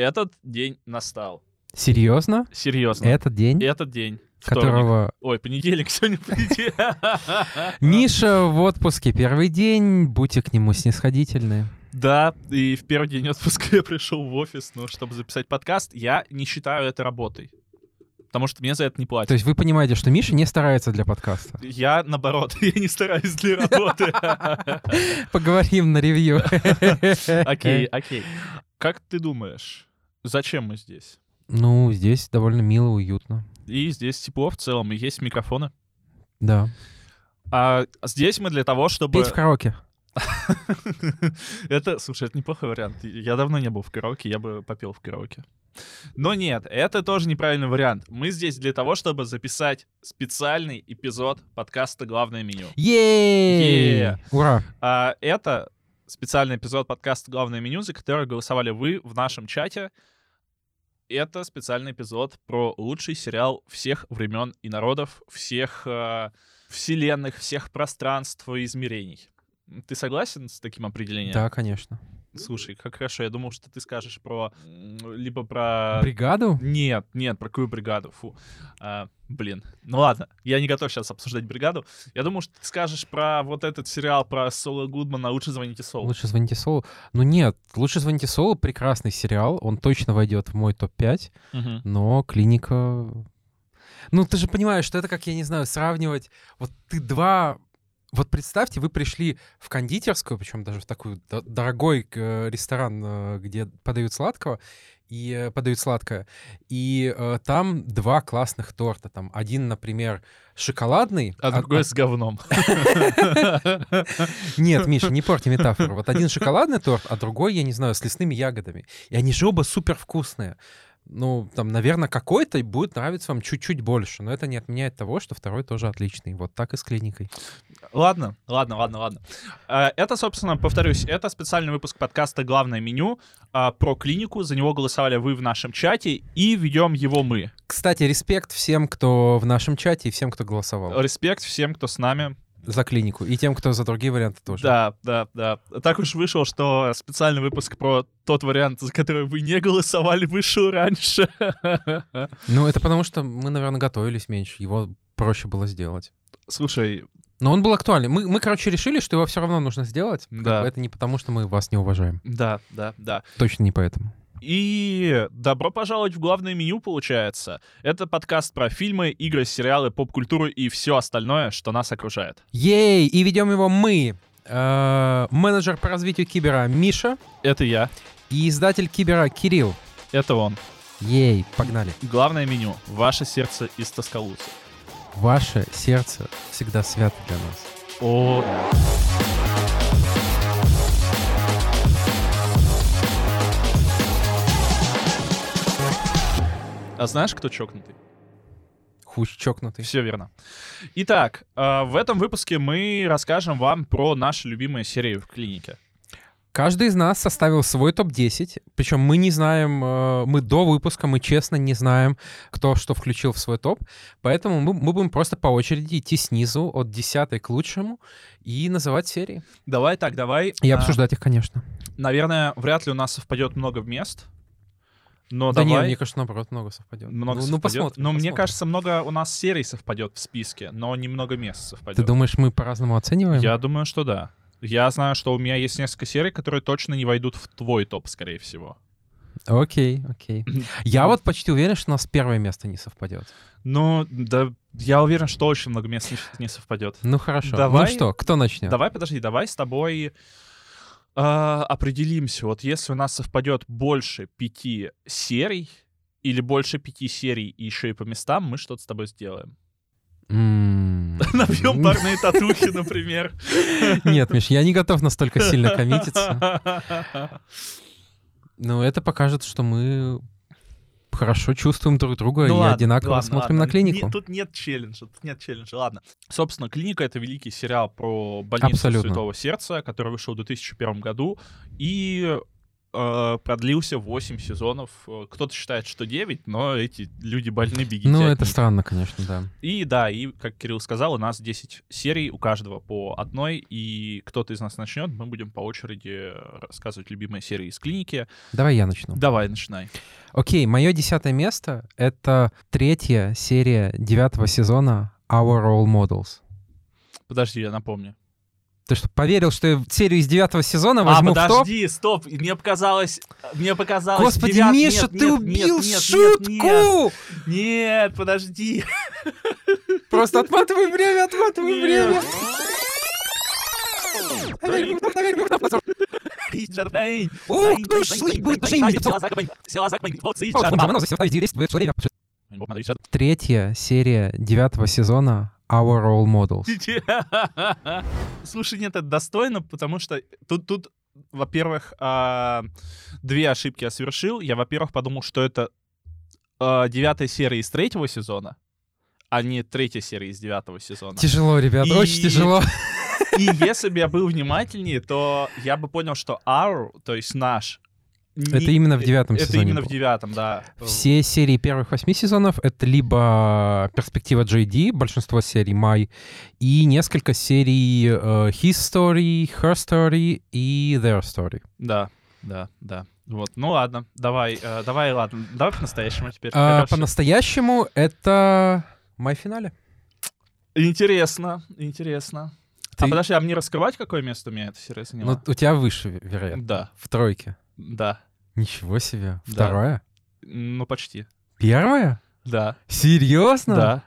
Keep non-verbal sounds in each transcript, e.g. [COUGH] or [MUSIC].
Этот день настал. Серьезно? Серьезно. Этот день, Этот день. Вторник. которого Ой, понедельник, [LAUGHS] сегодня понедельник. [LAUGHS] Миша в отпуске первый день, будьте к нему снисходительны. Да, и в первый день отпуска [LAUGHS] я пришел в офис, ну, чтобы записать подкаст. Я не считаю это работой. Потому что мне за это не То платят. есть вы понимаете, что Миша не старается для подкаста. Я, наоборот, я не стараюсь для работы. Поговорим на ревью. Окей, окей. Как ты думаешь, зачем мы здесь? Ну, здесь довольно мило, уютно. И здесь тепло в целом, и есть микрофоны. Да. А здесь мы для того, чтобы... Петь в караоке. [LAUGHS] Это, слушай, это неплохой вариант. Я давно не был в караоке, я бы попел в караоке. Но нет, это тоже неправильный вариант. Мы здесь для того, чтобы записать специальный эпизод подкаста «Главное меню». Ей! Е. Ура! А это специальный эпизод подкаста «Главное меню», за который голосовали вы в нашем чате. Это специальный эпизод про лучший сериал всех времен и народов, всех э, вселенных, всех пространств и измерений. Ты согласен с таким определением? Да, конечно. Слушай, как хорошо. Я думал, что ты скажешь про... Либо про... Бригаду? Нет, нет, про какую бригаду? Фу. А, блин. Ну ладно, я не готов сейчас обсуждать бригаду. Я думаю, что ты скажешь про вот этот сериал про Соло Гудмана «Лучше звоните Солу». Лучше звоните Солу. Ну нет, лучше звоните Солу прекрасный сериал. Он точно войдет в мой топ-5, Мгм. но клиника. Ну, ты же понимаешь, что это как, я не знаю, сравнивать. Вот ты два. Вот представьте, вы пришли в кондитерскую, причем даже в такой дорогой э, ресторан, э, где подают сладкого, и э, подают сладкое, и э, там два классных торта. Там один, например, шоколадный, А а- другой с говном. [LAUGHS] Нет, Миша, не порти метафору. Вот один шоколадный торт, а другой, я не знаю, с лесными ягодами. И они же оба супер вкусные. Ну, там, наверное, какой-то будет нравиться вам чуть-чуть больше, но это не отменяет того, что второй тоже отличный. Вот так и с клиникой. Ладно, ладно, ладно, ладно. А, Это, собственно, повторюсь, это специальный выпуск подкаста «Главное меню» а, про клинику. За него голосовали вы в нашем чате, и ведем его мы. Кстати, респект всем, кто в нашем чате и всем, кто голосовал Респект всем, кто с нами. За клинику. И тем, кто за другие варианты тоже. Да, да, да. Так уж вышло, что специальный выпуск про тот вариант, за который вы не голосовали, вышел раньше. [LAUGHS] Ну, это потому что мы, наверное, готовились меньше. Его проще было сделать. Слушай, Но он был актуальный. Мы, мы, короче, решили, что его все равно нужно сделать. Как Да. бы Это не потому, что мы вас не уважаем. да, да, да. Точно не поэтому. И добро пожаловать в главное меню, получается. Это подкаст про фильмы, игры, сериалы, поп-культуру и все остальное, что нас окружает. Ей! И ведем его мы. Э, менеджер по развитию Кибера Миша Это я, и издатель Кибера Кирилл. это он. Ей, погнали. Главное меню. Ваше сердце из Тоскалуса. Ваше сердце всегда свято для нас. О, А знаешь, кто чокнутый? Хуч чокнутый. Все верно. Итак, э, в этом выпуске мы расскажем вам про наши любимые серии в клинике. Каждый из нас составил свой топ-10, причем мы не знаем, э, мы до выпуска, мы честно не знаем, кто что включил в свой топ, поэтому мы, мы будем просто по очереди идти снизу от 10 к лучшему и называть серии. Давай так, давай. И а, обсуждать их, конечно. Наверное, вряд ли у нас совпадет много мест. Но да давай. не, мне кажется, наоборот, много совпадет. Много ну, ну, совпадет. посмотрим. Но мне посмотрим. кажется, много у нас серий совпадет в списке, но немного мест совпадет. Ты думаешь, мы по-разному оцениваем? Я думаю, что да. Я знаю, что у меня есть несколько серий, которые точно не войдут в твой топ, скорее всего. Окей, окей. [LAUGHS] Я вот почти уверен, что у нас первое место не совпадет. Ну, да, я уверен, что очень много мест не, не совпадет. Ну хорошо. Давай. Ну что, кто начнет? Давай, подожди, давай с тобой а, определимся. Вот если у нас совпадет больше пяти серий или больше пяти серий и еще и по местам, мы что-то с тобой сделаем. [LAUGHS] Набьем парные татухи, [LAUGHS] например. Нет, Миш, я не готов настолько сильно коммититься. [LAUGHS] Но это покажет, что мы хорошо чувствуем друг друга Ну и ладно, одинаково ладно, смотрим ладно. на клинику. Не- тут нет челленджа, тут нет челленджа, ладно. Собственно, «Клиника» — это великий сериал про больницу Абсолютно. Святого Сердца, который вышел в 2001 году. И продлился 8 сезонов. Э, Кто-то считает, что 9, но эти люди больны, бегите Ну, это странно, конечно, да. И да, и, как Кирилл сказал, у нас 10 серий, у каждого по одной, и кто-то из нас начнет, мы будем по очереди рассказывать любимые серии из клиники. Давай я начну. Давай, начинай. Окей, мое десятое место — это третья серия девятого сезона Our Role Models. Подожди, я напомню. Ты что, поверил, что я в серию из девятого сезона А, возьму в топ? подожди, стоп, мне показалось, мне показалось... Господи, девят- Миша, нет, ты нет, убил нет, нет, шутку! Нет, нет, подожди. Просто отматывай время, отматывай Нет. время. Третья серия девятого сезона Our Role Models. [LAUGHS] Слушай, нет, это достойно, потому что тут, тут во-первых, а, две ошибки я совершил. Я, во-первых, подумал, что это а, девятая серия из третьего сезона, а не третья серия из девятого сезона. Тяжело, ребят, И- очень тяжело. [LAUGHS] И если бы я был внимательнее, то я бы понял, что our, то есть наш... не- Это именно в девятом Это сезоне именно в было. девятом, да. Все серии первых восьми сезонов — это либо перспектива JD, большинство серий Май, и несколько серий э, His Story, Her Story и Their Story. Да, да, да. Вот, ну ладно, давай, э, давай, ладно, давай по-настоящему теперь. А. По-настоящему это Май финале. Интересно, интересно. Ты- А подожди, а мне раскрывать, какое место у меня эта серия заняла? Ну, у тебя выше, ве- вероятно. Да, В тройке. да, Ничего себе. Да. Ну почти. Первая? Да, Серьезно? да.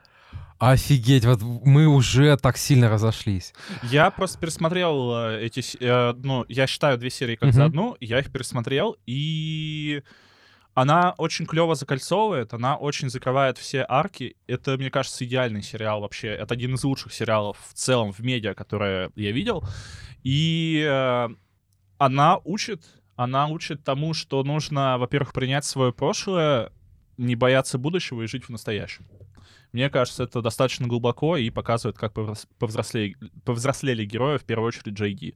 Офигеть, вот мы уже так сильно разошлись. Я просто пересмотрел э, эти, э, ну, я считаю две серии как Мгм. за одну, я их пересмотрел, и она очень клево закольцовывает, она очень закрывает все арки. Это, мне кажется, идеальный сериал вообще. Это один из лучших сериалов в целом в медиа, которые я видел. И э, она учит, она учит тому, что нужно, во-первых, принять свое прошлое, не бояться будущего и жить в настоящем. Мне кажется, это достаточно глубоко и показывает, как повзрослели, повзрослели герои, в первую очередь Джей Ди.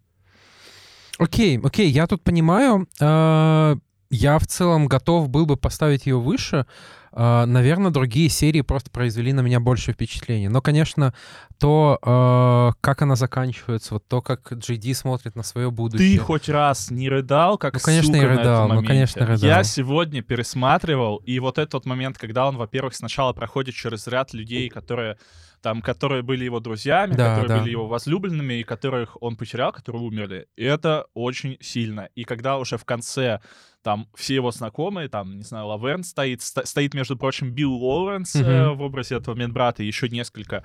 Окей, окей, я тут понимаю. э, Я в целом готов был бы поставить ее выше. Наверное, другие серии просто произвели на меня больше впечатления. Но, конечно, то, э, как она заканчивается, вот то, как JD смотрит на свое будущее. Ты хоть раз не рыдал, как Ну, конечно, сука я на этом рыдал, ну, конечно, рыдал. Я сегодня пересматривал, и вот этот момент, когда он, во-первых, сначала проходит через ряд людей, которые там, которые были его друзьями, Да, которые да. были его возлюбленными, и которых он потерял, которые умерли. И это очень сильно. И когда уже в конце там все его знакомые, там, не знаю, Лаверн стоит, ста- стоит, между прочим, Билл Лоуренс э, Мгм. в образе этого медбрата, и еще несколько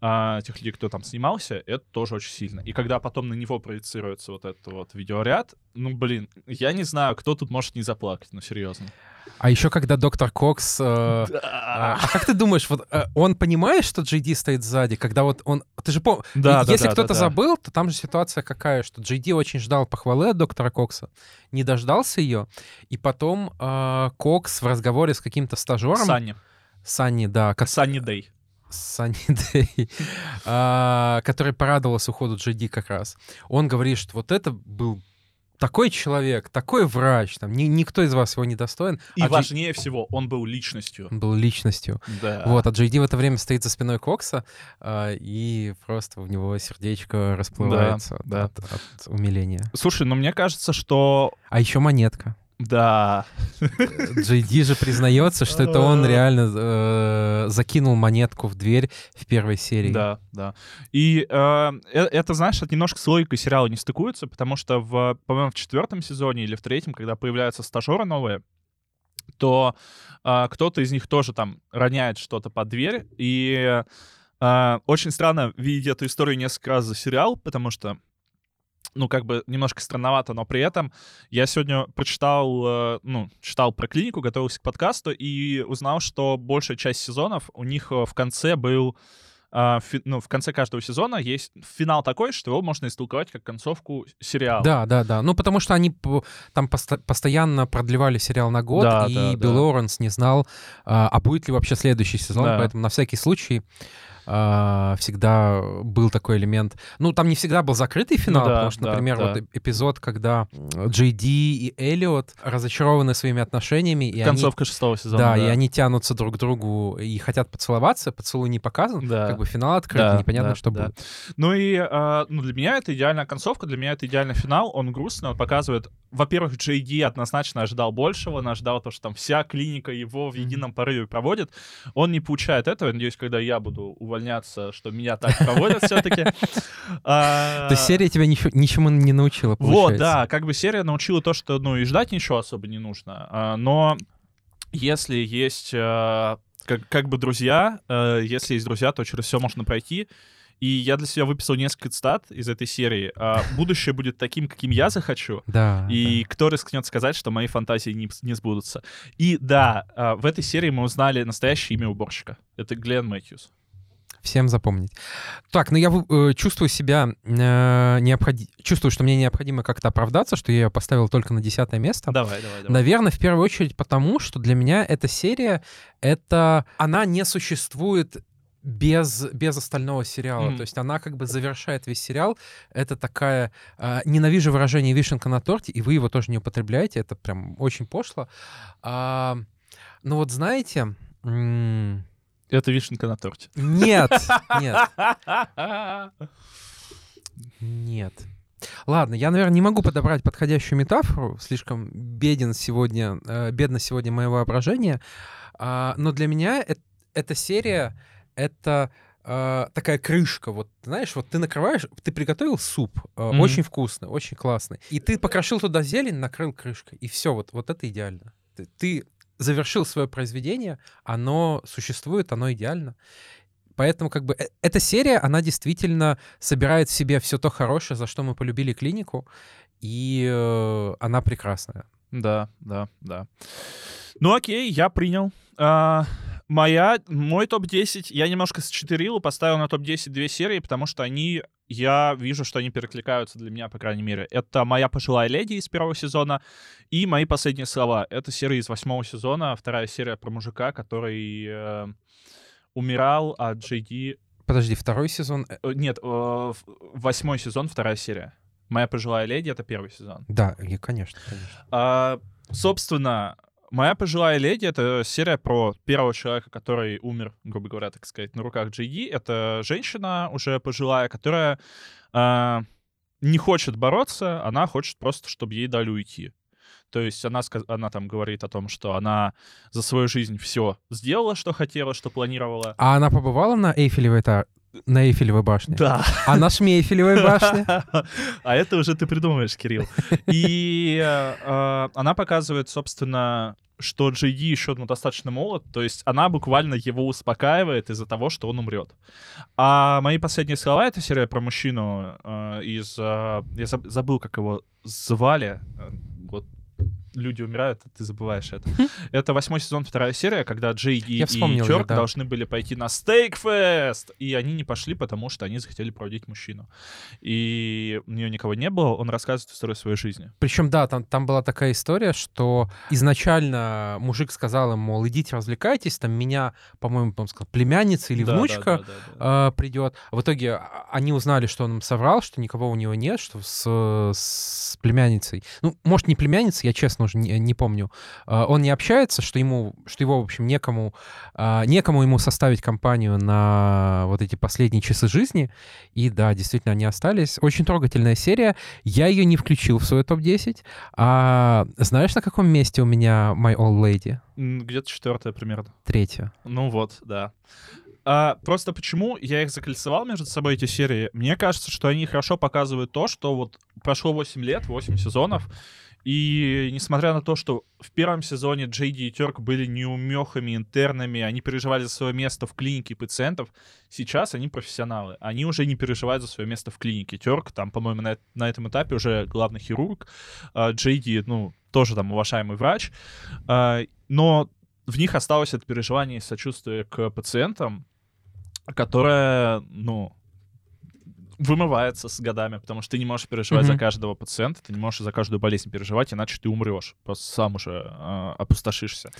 а, тех людей, кто там снимался, это тоже очень сильно. И когда потом на него проецируется вот этот вот видеоряд, ну, блин, я не знаю, кто тут может не заплакать, ну, серьезно. А еще когда доктор Кокс... э, а а как ты думаешь, вот э, он понимает, что JD стоит сзади, когда вот он... Ты же помнишь, Да, да, если да, кто-то да, да. забыл, то там же ситуация какая, что JD очень ждал похвалы от доктора Кокса, не дождался ее, и потом э, Кокс в разговоре с каким-то стажером... Санни. Санни, да, как Санни Дэй. Санни Дэй, [LAUGHS] а, который порадовался уходу JD как раз. Он говорит, что вот это был такой человек, такой врач, там, ни- никто из вас его не достоин, И а Джей- важнее всего, он был личностью. он был личностью. Да. Вот, а JD в это время стоит за спиной Кокса, а, и просто у него сердечко расплывается от- да. От, от умиления. Слушай, ну мне кажется, что... А еще монетка. Да. JD же признается, что это он реально э, закинул монетку в дверь в первой серии. Да, да. И э, э, это, знаешь, это немножко с логикой сериала не стыкуется, потому что, в, по-моему, в четвертом сезоне или в третьем, когда появляются стажеры новые, то э, кто-то из них тоже там роняет что-то под дверь. И э, очень странно видеть эту историю несколько раз за сериал, потому что ну, как бы немножко странновато, но при этом я сегодня прочитал, э, ну, читал про клинику, готовился к подкасту и узнал, что большая часть сезонов у них э, в конце был фи- ну, в конце каждого сезона есть финал такой, что его можно истолковать как концовку сериала. Да, да, да. Ну, потому что они там посто- постоянно продлевали сериал на год, Да, и да, Билл да. Лоуренс не знал, а, а будет ли вообще следующий сезон, Да. поэтому на всякий случай а, всегда был такой элемент. Ну, там не всегда был закрытый финал, Ну да, потому что, да, например, да. вот э- эпизод, когда Джей Ди и Эллиот разочарованы своими отношениями, и они Концовка шестого сезона. да, и они тянутся друг к другу и хотят поцеловаться, поцелуй не показан, Да. как бы финал открыт, Да, непонятно, да, что да. будет. Ну и а, ну, для меня это идеальная концовка, для меня это идеальный финал. Он грустный, он показывает... Во-первых, Джей Ди однозначно ожидал большего, он ожидал то, что там вся клиника его в едином порыве проводит. Он не получает этого. Я надеюсь, когда я буду увольняться, что меня так проводят все-таки. [LAUGHS] То есть серия тебя ничему не научила, Вот, да, как бы серия научила то, что, ну, и ждать ничего особо не нужно. А, Но если есть э, как, как бы друзья, э, если есть друзья, то через все можно пройти. И я для себя выписал несколько цитат из этой серии. А, Будущее будет таким, каким я захочу. Да, И кто рискнет сказать, что мои фантазии не, не сбудутся? И да, а, в этой серии мы узнали настоящее имя уборщика. Это Глен Мэтьюс. Всем запомнить. Так, ну я э, чувствую себя э, необходи- чувствую, что мне необходимо как-то оправдаться, что я ее поставил только на десятое место. Давай, давай, давай. Наверное, в первую очередь потому, что для меня эта серия, это... Она не существует без, без остального сериала. Мгм. То есть она как бы завершает весь сериал. Это такая... а, ненавижу выражение «вишенка на торте», и вы его тоже не употребляете. Это прям очень пошло. А, ну вот знаете... м, Это вишенка на торте. Нет, [LAUGHS] нет, нет. Ладно, я, наверное, не могу подобрать подходящую метафору. Слишком беден сегодня, э, бедно сегодня мое воображение. А, но для меня э- эта серия — это э, такая крышка. Вот, знаешь, вот ты накрываешь, ты приготовил суп, э, Мгм. очень вкусный, очень классный, и ты покрошил туда зелень, накрыл крышкой, и все, вот, вот это идеально. Ты, ты завершил свое произведение, оно существует, оно идеально. Поэтому как бы э- эта серия, она действительно собирает в себе все то хорошее, за что мы полюбили клинику, и э, она прекрасная. Да, да, да. Ну окей, я принял. А, моя, мой топ-10, я немножко счетырил и поставил на топ-10 две серии, потому что они, я вижу, что они перекликаются для меня, по крайней мере. Это «Моя пожилая леди» из первого сезона и «Мои последние слова». Это серия из восьмого сезона, вторая серия про мужика, который э, умирал, а Джей Ди... Подожди, второй сезон? э, э, Нет, э, восьмой сезон, вторая серия. «Моя пожилая леди» — это первый сезон. Да, и, конечно, конечно. А, собственно, моя пожилая леди это серия про первого человека, который умер, грубо говоря, так сказать, на руках Джейди. Это женщина уже пожилая, которая а, не хочет бороться, она хочет просто, чтобы ей дали уйти. То есть она, она там говорит о том, что она за свою жизнь все сделала, что хотела, что планировала. А она побывала на Эйфелевой, на Эйфелевой башне? Да. А на Шмейфелевой башне? [LAUGHS] А это уже ты придумаешь, Кирилл. И э, э, она показывает, собственно, что Джейди еще ну, достаточно молод, то есть она буквально его успокаивает из-за того, что он умрет. А мои последние слова — это серия про мужчину э, из... э, я заб- забыл, как его звали. Люди умирают, а ты забываешь это. Это восьмой сезон, вторая серия, когда Джейди Я и Тёрк да. должны были пойти на стейкфест, и они не пошли, потому что они захотели проводить мужчину. И у нее никого не было, он рассказывает историю своей жизни. Причем, да, там, там была такая история, что изначально мужик сказал им, мол, идите развлекайтесь, там меня, по-моему, он сказал, племянница или Да, внучка да, да, да, да. э, придет. В итоге а, они узнали, что он им соврал, что никого у него нет, что с, с племянницей. Ну, может, не племянница, я честно уже не, не помню. Э, он не общается, что ему, что его, в общем, некому, э, некому ему составить компанию на вот эти последние часы жизни. И да, действительно, они остались. Очень трогательная серия. Я ее не включил в свой топ-10. А знаешь, на каком месте у меня My Old Lady? Где-то четвертая примерно. Третья. Ну вот, да. А, просто почему я их закольцевал между собой, эти серии? Мне кажется, что они хорошо показывают то, что вот прошло 8 лет, 8 сезонов, и несмотря на то, что в первом сезоне Джейди и Терк были неумехами, интернами, они переживали за свое место в клинике пациентов, сейчас они профессионалы. Они уже не переживают за свое место в клинике. Терк, там, по-моему, на, на этом этапе уже главный хирург. а Джейди, ну, тоже там уважаемый врач. А, но в них осталось это переживание и сочувствие к пациентам, которое, ну, вымывается с годами, потому что ты не можешь переживать за Мгм. каждого пациента, ты не можешь за каждую болезнь переживать, иначе ты умрешь, просто сам уже э, опустошишься.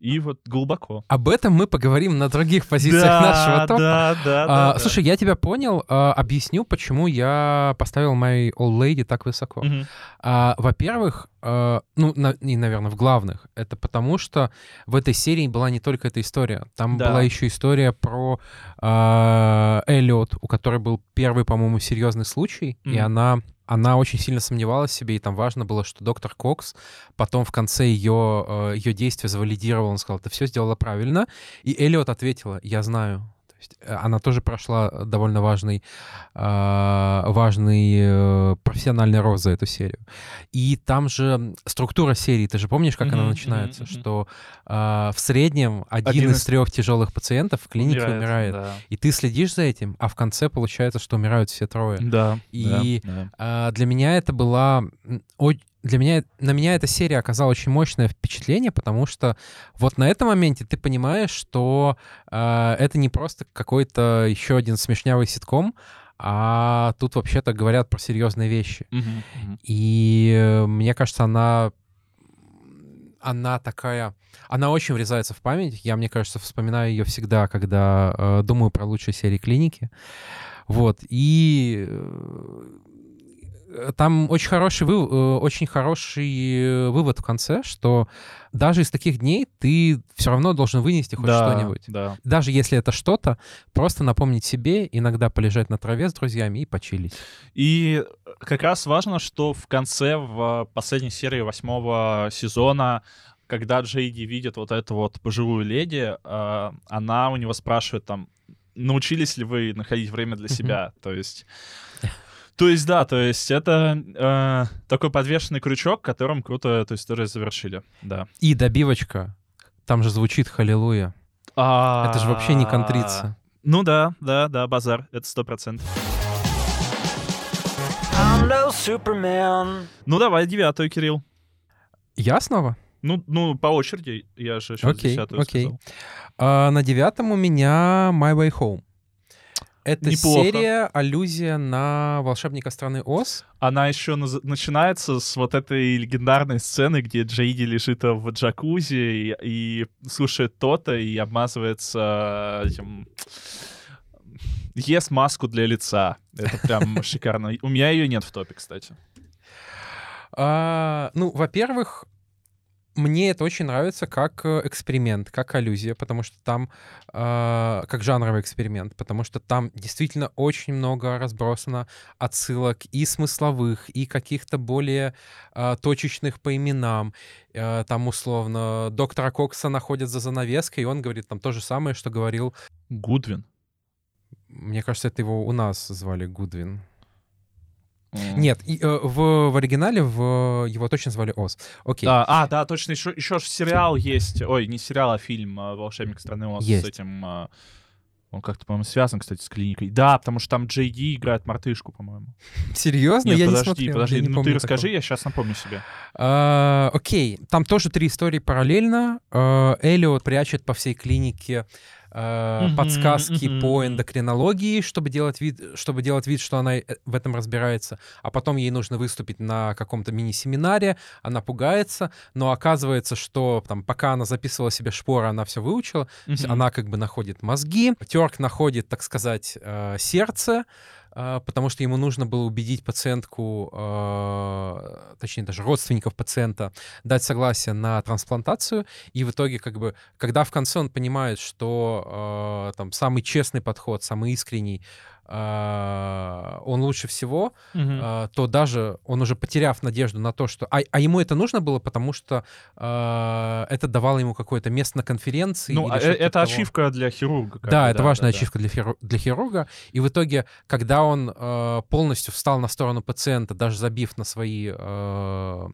И вот глубоко. Об этом мы поговорим на других позициях да, нашего топа. Да, да, А, да, да. Слушай, я тебя понял. А, объясню, почему я поставил My Old Lady так высоко. Мгм. А, во-первых, а, ну, на- и, наверное, в главных, это потому что в этой серии была не только эта история. Там Да. была еще история про а, Эллиот, у которой был первый, по-моему, серьезный случай, и Мгм. она она очень сильно сомневалась в себе, и там важно было, что доктор Кокс потом в конце ее, ее действия завалидировал, он сказал, ты все сделала правильно, и Эллиот ответила, я знаю. Есть э, она тоже прошла э, довольно важный, а, важный э, профессиональный рост за эту серию. И там же структура серии, ты же помнишь, как она Мгм, начинается, мгм. что в среднем один, Один из из- трех тяжелых пациентов в клинике умирает. да. И ты следишь за этим, а в конце получается, что умирают все трое. Да, И- да, да. Для меня это была... Для меня, на меня эта серия оказала очень мощное впечатление, потому что вот на этом моменте ты понимаешь, что а, это не просто какой-то еще один смешнявый ситком, а тут вообще-то говорят про серьезные вещи. Мгм, мгм. И э, мне кажется, она она такая, она очень врезается в память. Я, мне кажется, вспоминаю ее всегда, когда э, думаю про лучшие серии клиники. Вот. И э, там очень хороший, вы- э, очень хороший э, вывод в конце, что даже из таких дней ты все равно должен вынести хоть Да, что-нибудь. Да. Даже если это что-то, просто напомнить себе, иногда полежать на траве с друзьями и почилить. И как раз важно, что в конце, в последней серии восьмого сезона, когда Джейди видит вот эту вот пожилую леди, э, она у него спрашивает там, научились ли вы находить время для себя? То есть... То есть, да, то есть это э, такой подвешенный крючок, которым круто эту историю завершили, да. И добивочка. Там же звучит «Халилуя». Это же вообще не контрица. Ну да, да, да, базар, это сто процентов. Ну давай девятую, Кирилл. Я снова? Ну, ну, по очереди, я же сейчас Окей, десятую окей. сказал. А, на девятом у меня My Way Home. Это Неплохо. серия, аллюзия на волшебника страны Оз. Она еще наз- начинается с вот этой легендарной сцены, где Джейди лежит в джакузи и, и слушает то-то и обмазывается этим... Ест маску для лица. Это прям [LAUGHS] шикарно. У меня ее нет в топе, кстати. А, ну, во-первых, мне это очень нравится как э, эксперимент, как аллюзия, потому что там, а, как жанровый эксперимент, потому что там действительно очень много разбросано отсылок и смысловых, и каких-то более а, точечных по именам. Э, Там, условно, доктора Кокса находят за занавеской, и он говорит там то же самое, что говорил, Гудвин. мне кажется, это его у нас звали Гудвин. М. Нет, и, э, в, в оригинале в, его точно звали Оз. Окей. Да, а, да, точно, еще, еще ж сериал есть. Ой, не сериал, а фильм а, «Волшебник страны Оз» с Есть. этим... а, Он как-то, по-моему, связан, кстати, с клиникой. Да, потому что там Джей Ди играет мартышку, по-моему. Серьезно? Нет, я не подожди, смотрел, подожди. я не ну ты расскажи, такого. я сейчас напомню себе. А, окей, там тоже три истории параллельно. А, Эллиот прячет по всей клинике Мгм, подсказки мгм. по эндокринологии, чтобы делать вид, чтобы делать вид, что она э, в этом разбирается, а потом ей нужно выступить на каком-то мини-семинаре, она пугается, но оказывается, что там, пока она записывала себе шпоры, она все выучила, Мгм. она как бы находит мозги, Терк находит, так сказать, э, сердце, потому что ему нужно было убедить пациентку, э, точнее даже родственников пациента, дать согласие на трансплантацию. И в итоге, как бы, когда в конце он понимает, что э, там самый честный подход, самый искренний, он лучше всего, э, то даже он уже потеряв надежду на то, что... А, а ему это нужно было, потому что э, это давало ему какое-то место на конференции. Ну, а, э, типа это того. ачивка для хирурга. Да, бы, это важная да. ачивка для, хиру- для хирурга. И в итоге, когда он э, полностью встал на сторону пациента, даже забив на свои... э,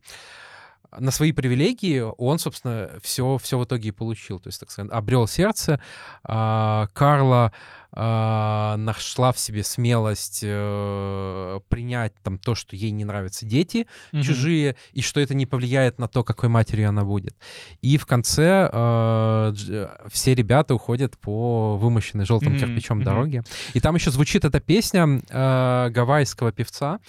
на свои привилегии он, собственно, все, все в итоге и получил. То есть, так сказать, обрел сердце. а, Карла а, нашла в себе смелость э, принять там то, что ей не нравятся дети, Мгм. чужие, и что это не повлияет на то, какой матерью она будет. И в конце дж- все ребята уходят по вымощенной желтым кирпичом мгм. дороге. И там еще звучит эта песня э, гавайского певца.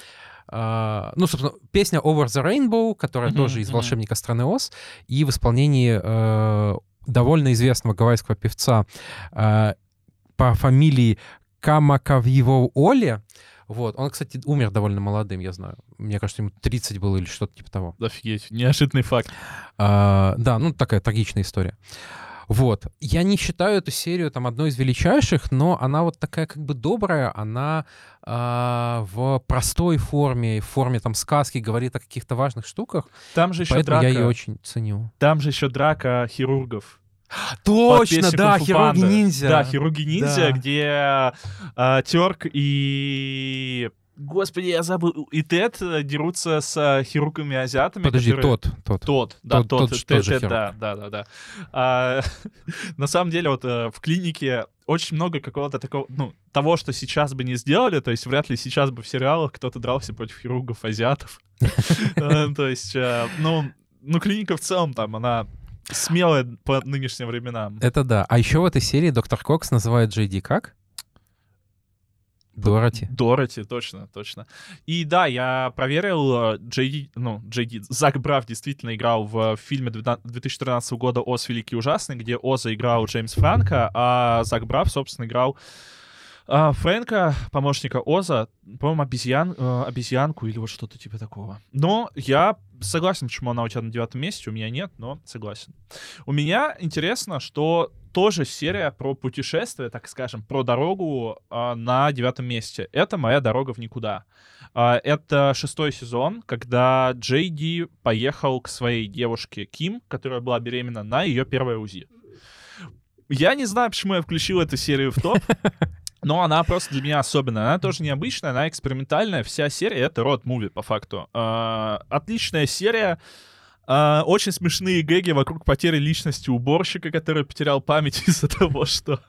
Э, ну, собственно, песня Over the Rainbow, которая Мгм, тоже из мгм. волшебника страны Оз, и в исполнении э, довольно известного гавайского певца э, по фамилии Камакавьево Оле. Вот. Он, кстати, умер довольно молодым, я знаю. Мне кажется, ему 30 было или что-то типа того. Офигеть, неожиданный факт. А, да, ну такая трагичная история. Вот. Я не считаю эту серию там одной из величайших, но она вот такая как бы добрая, она а, в простой форме, в форме там сказки говорит о каких-то важных штуках. Там же еще Поэтому драка. я ее очень ценю. Там же еще драка хирургов. [GASPS] Точно, да, «Кунг-фу хирурги Панда». ниндзя. Да, хирурги ниндзя, Да. где а, Терк и... Господи, я забыл. И Тед э, дерутся с а, хирургами-азиатами. Подожди, которые- тот, тот. Тот, да, Тот- тот, тот же Тед, тоже Тед, да, да, да, да. А, [LAUGHS] на самом деле, вот э, в клинике очень много какого-то такого, ну, того, что сейчас бы не сделали, то есть вряд ли сейчас бы в сериалах кто-то дрался против хирургов-азиатов. [LAUGHS] Э, То есть, э, ну, ну, клиника в целом там, она смелая по нынешним временам. Это да. А еще в этой серии доктор Кокс называет Джейди как? Дороти. Дороти, точно, точно. И да, я проверил, э, Джей, ну, Джей Зак Браф действительно играл в фильме 12 2013 года «Оз великий ужасный», где Оза играл Джеймс Франко, а Зак Браф, собственно, играл а, Фрэнка, помощника Оза, по-моему, обезьян, э, обезьянку или вот что-то типа такого. Но я согласен, почему она у тебя на девятом месте, у меня нет, но согласен. У меня интересно, что тоже серия про путешествие, так скажем, про дорогу а, на девятом месте. Это моя дорога в никуда. А, это шестой сезон, когда Джейди поехал к своей девушке Ким, которая была беременна, на ее первое УЗИ. Я не знаю, почему я включил эту серию в топ, [LAUGHS] но она просто для меня особенная. Она тоже необычная, она экспериментальная. Вся серия — это род-муви, по факту. А, Отличная серия. А, очень смешные гэги вокруг потери личности уборщика, который потерял память [LAUGHS] из-за того, что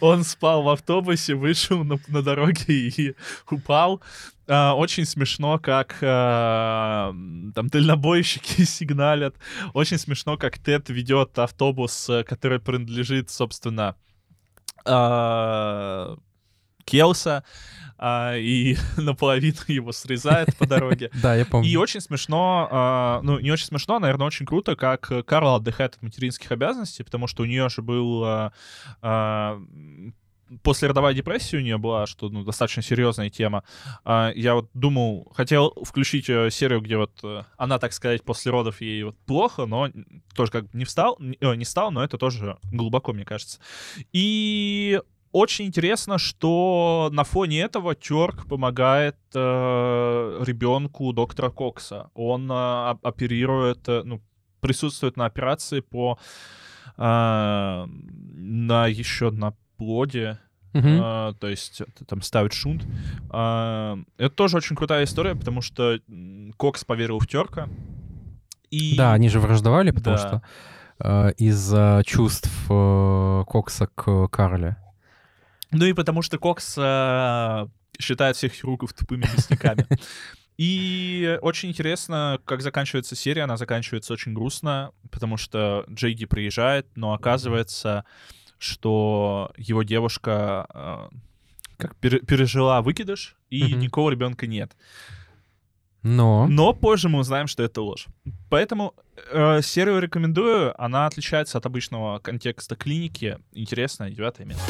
он спал в автобусе, вышел на, на дороге и упал. А, очень смешно, как а, там дальнобойщики [LAUGHS] сигналят. Очень смешно, как Тед ведет автобус, э, который принадлежит, собственно, а, Келса, а, и [LAUGHS] наполовину его срезает по дороге. [LAUGHS] Да, я помню. И очень смешно, а, ну, не очень смешно, а, наверное, очень круто, как Карла отдыхает от материнских обязанностей, потому что у нее же был... а, а, Послеродовая депрессия у нее была, что ну, достаточно серьезная тема. А, Я вот думал, хотел включить э, серию, где вот э, она, так сказать, после родов ей вот плохо, но тоже как бы не встал, не э, не стал, но это тоже глубоко, мне кажется. И очень интересно, что на фоне этого Тёрк помогает э, ребенку доктора Кокса. Он э, оп- оперирует, э, ну, присутствует на операции по э, на еще на плоде, Мгм. э, то есть там ставит шунт. Э, это тоже очень крутая история, потому что Кокс поверил в Тёрка. И Да, они же враждовали, потому Да. что э, из-за чувств Кокса к Карле. Ну и потому что Кокс э, считает всех хирургов тупыми мясниками. И очень интересно, как заканчивается серия. Она заканчивается очень грустно, потому что Джейди приезжает, но оказывается, что его девушка э, как пере- пережила выкидыш, и Мгм. никакого ребенка нет. Но... Но позже мы узнаем, что это ложь. Поэтому э, серию рекомендую. Она отличается от обычного контекста клиники. Интересная, девятое место.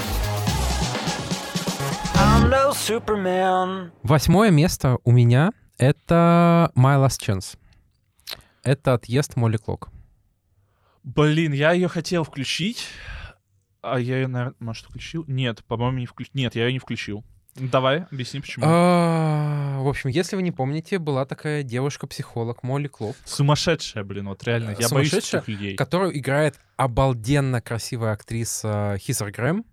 Superman. Восьмое место у меня — это My Last Chance. Это отъезд Молли Клок. Блин, я ее хотел включить. А я ее, наверное, может, включил? Нет, по-моему, не включил. Нет, я ее не включил. Давай, объясни, почему. А, В общем, если вы не помните, была такая девушка-психолог Молли Клок, Сумасшедшая, блин, вот реально. Я боюсь таких людей. которую играет обалденно красивая актриса Хизер Грэм.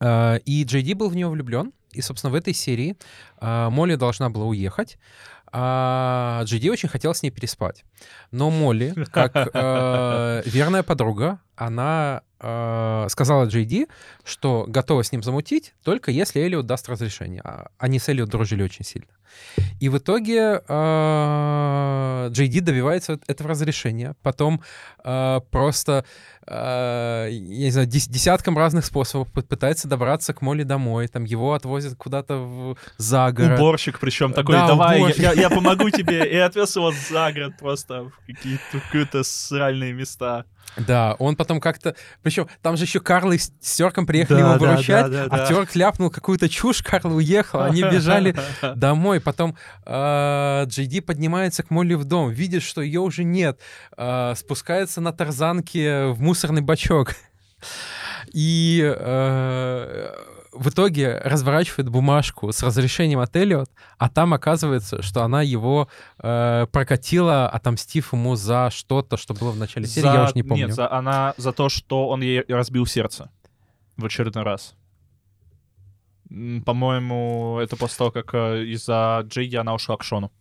А, И Джей Ди был в нее влюблен. И, собственно, в этой серии а, Молли должна была уехать. А Джей Ди очень хотел с ней переспать. Но Молли, как э, [LAUGHS] верная подруга, она э, сказала Ди, что готова с ним замутить, только если Элliот даст разрешение. А Они с Элliот дружили очень сильно. И в итоге э, Ди добивается этого разрешения. Потом э, просто, э, я не знаю, дес- десятком разных способов пы- пытается добраться к Молли домой. Там его отвозят куда-то в, за город. Уборщик, причем такой, Да, давай, я- уборщик. я, я [LAUGHS] помогу тебе. И отвез его за город просто в какие-то, в какие-то сральные места. Да, он потом как-то... Причем там же еще Карл и с Терком приехали Да, его да, выручать, да, да, а да. Терк ляпнул какую-то чушь, Карл уехал, они [LAUGHS] бежали домой. Потом э, Джей Ди поднимается к Молли в дом, видит, что ее уже нет, э, спускается на тарзанке в мусорный бачок. И э, в итоге разворачивает бумажку с разрешением от Эллиот, а там оказывается, что она его э, прокатила, отомстив ему за что-то, что было в начале серии, я За- уже не помню. Нет, за, она за то, что он ей разбил сердце в очередной раз. По-моему, это после того, как э, из-за Джейди она ушла к Шону.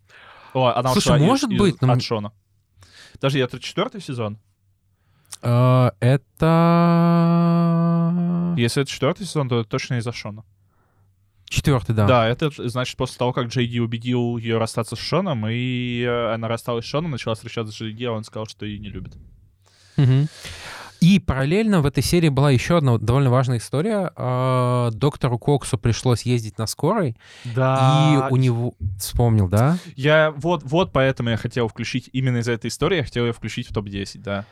О, она Слушай, ушла из- может из- быть, но- от Шона. Подожди, это четвертый сезон? Э, это... Если это четвертый сезон, то это точно из-за Шона. Четвертый, да. Да. это значит после того, как Джейди убедил ее расстаться с Шоном, и э, она рассталась с Шоном, начала встречаться с Джейди, а он сказал, что ее не любит. Мгм. И параллельно в этой серии была еще одна довольно важная история. Э, Доктору Коксу пришлось ездить на скорой, Да. и у него... Вспомнил, да? Я вот, вот поэтому я хотел включить именно из-за этой истории, я хотел ее включить в топ-10, да.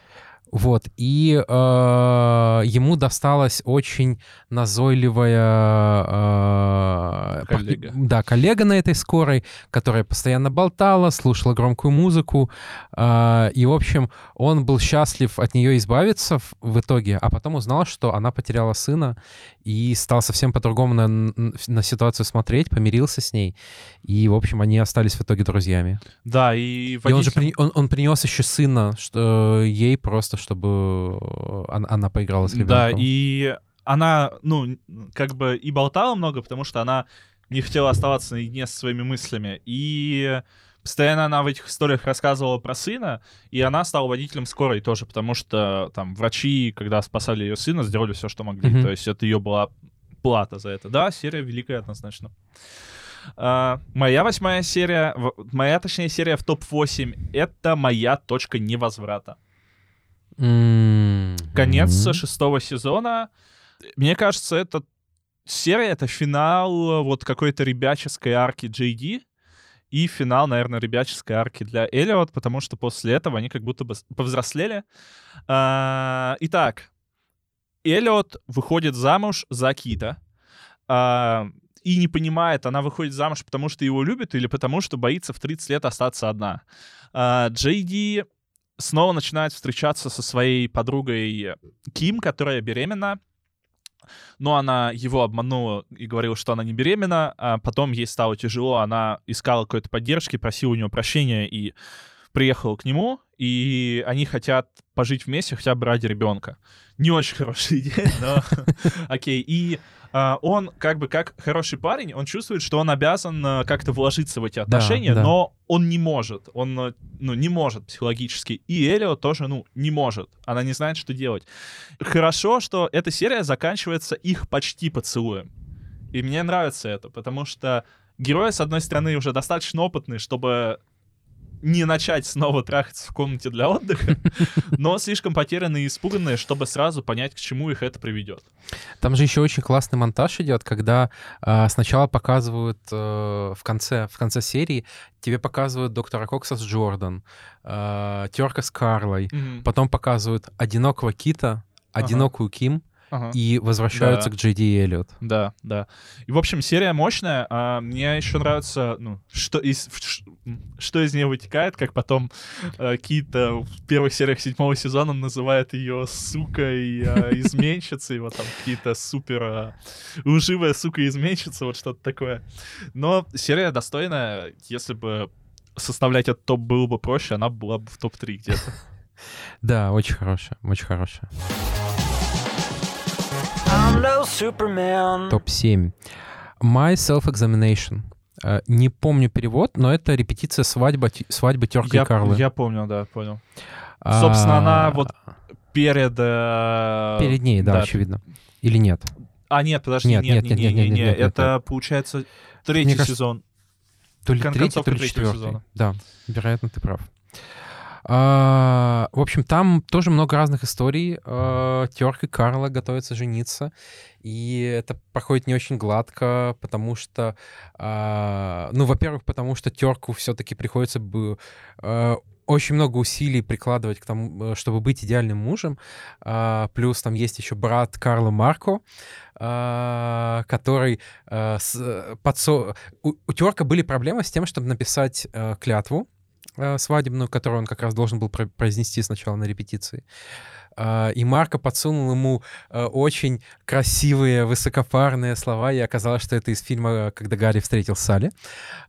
Вот, и э, ему досталась очень назойливая э, Коллега. парт- да, коллега на этой скорой, которая постоянно болтала, слушала громкую музыку, э, и, в общем, он был счастлив от нее избавиться в, в итоге, а потом узнал, что она потеряла сына, и стал совсем по-другому на, на ситуацию смотреть, помирился с ней, и, в общем, они остались в итоге друзьями. Да, и И он же водитель- при- он, он принес еще сына, что ей просто, чтобы э, она, она поиграла с ребенком. Да, и она, ну, как бы и болтала много, потому что она не хотела оставаться наедине со своими мыслями. И постоянно она в этих историях рассказывала про сына, и она стала водителем скорой тоже, потому что там врачи, когда спасали ее сына, сделали все, что могли. Мгм. То есть это ее была плата за это. Да, серия великая однозначно. А, моя восьмая серия, моя, точнее, серия в топ-8 — это моя точка невозврата. М, конец шестого сезона. Мне кажется, это серия, это финал э, вот какой-то ребяческой арки JD и финал, наверное, ребяческой арки для Эллиот, потому что после этого они как будто бы повзрослели. А, Итак, Эллиот выходит замуж за Кита. а, и не понимает, она выходит замуж, потому что его любит или потому что боится в 30 лет остаться одна. А, Джейди снова начинает встречаться со своей подругой Ким, которая беременна. Но она его обманула и говорила, что она не беременна, а потом ей стало тяжело, она искала какой-то поддержки, просила у него прощения и приехала к нему, и они хотят пожить вместе хотя бы ради ребенка. Не очень хорошая [LAUGHS] идея, но [LAUGHS] окей. И а, он как бы как хороший парень, он чувствует, что он обязан а, как-то вложиться в эти отношения, да. но он не может. Он а, ну, не может психологически. И Элио тоже, ну, не может. Она не знает, что делать. Хорошо, что эта серия заканчивается их почти поцелуем. И мне нравится это, потому что герои, с одной стороны, уже достаточно опытные, чтобы не начать снова трахаться в комнате для отдыха, [LAUGHS] но слишком потерянные и испуганные, чтобы сразу понять, к чему их это приведет. Там же еще очень классный монтаж идет, когда а, сначала показывают э, в конце в конце серии тебе показывают доктора Кокса с Джордан, э, терка с Карлой, потом показывают одинокого Кита, одинокую Ким Ага. и возвращаются Да. к и Эллиот. Да, да. И, в общем, серия мощная. А мне еще нравится, ну, что из, что из нее вытекает, как потом э, Кит э, в первых сериях седьмого сезона называет ее сукой, э, изменщицей, вот там какие-то супер э, лживая сука-изменщица, вот что-то такое. Но серия достойная, если бы составлять этот топ было бы проще, она была бы в топ-3 где-то. [LAUGHS] Да, очень хорошая, очень хорошая. I'm no Superman. Топ-7. My Self-Examination. Э, Не помню перевод, но это репетиция свадьбы, свадьбы Терка Я, и Карлы. я понял, да, понял. собственно, она вот Перед... э, Перед ней, да, очевидно. Или нет? А, нет, подожди, Нет, нет, нет, нет, нет, нет, нет, нет, нет, нет, это получается третий Мне кажется, сезон. То ли третий, то ли третьего четвертый. сезона. Да, вероятно, ты прав. А, в общем, там тоже много разных историй. А, Терк и Карла готовятся жениться. И это проходит не очень гладко, потому что... а, ну, во-первых, потому что Терку все-таки приходится бы... очень много усилий прикладывать к тому, чтобы быть идеальным мужем. Плюс там есть еще брат Карла Марко, который подсо... у, Терка были проблемы с тем, чтобы написать клятву свадебную, которую он как раз должен был про- произнести сначала на репетиции. А, И Марко подсунул ему а, очень красивые, высокопарные слова, и оказалось, что это из фильма «Когда Гарри встретил Салли».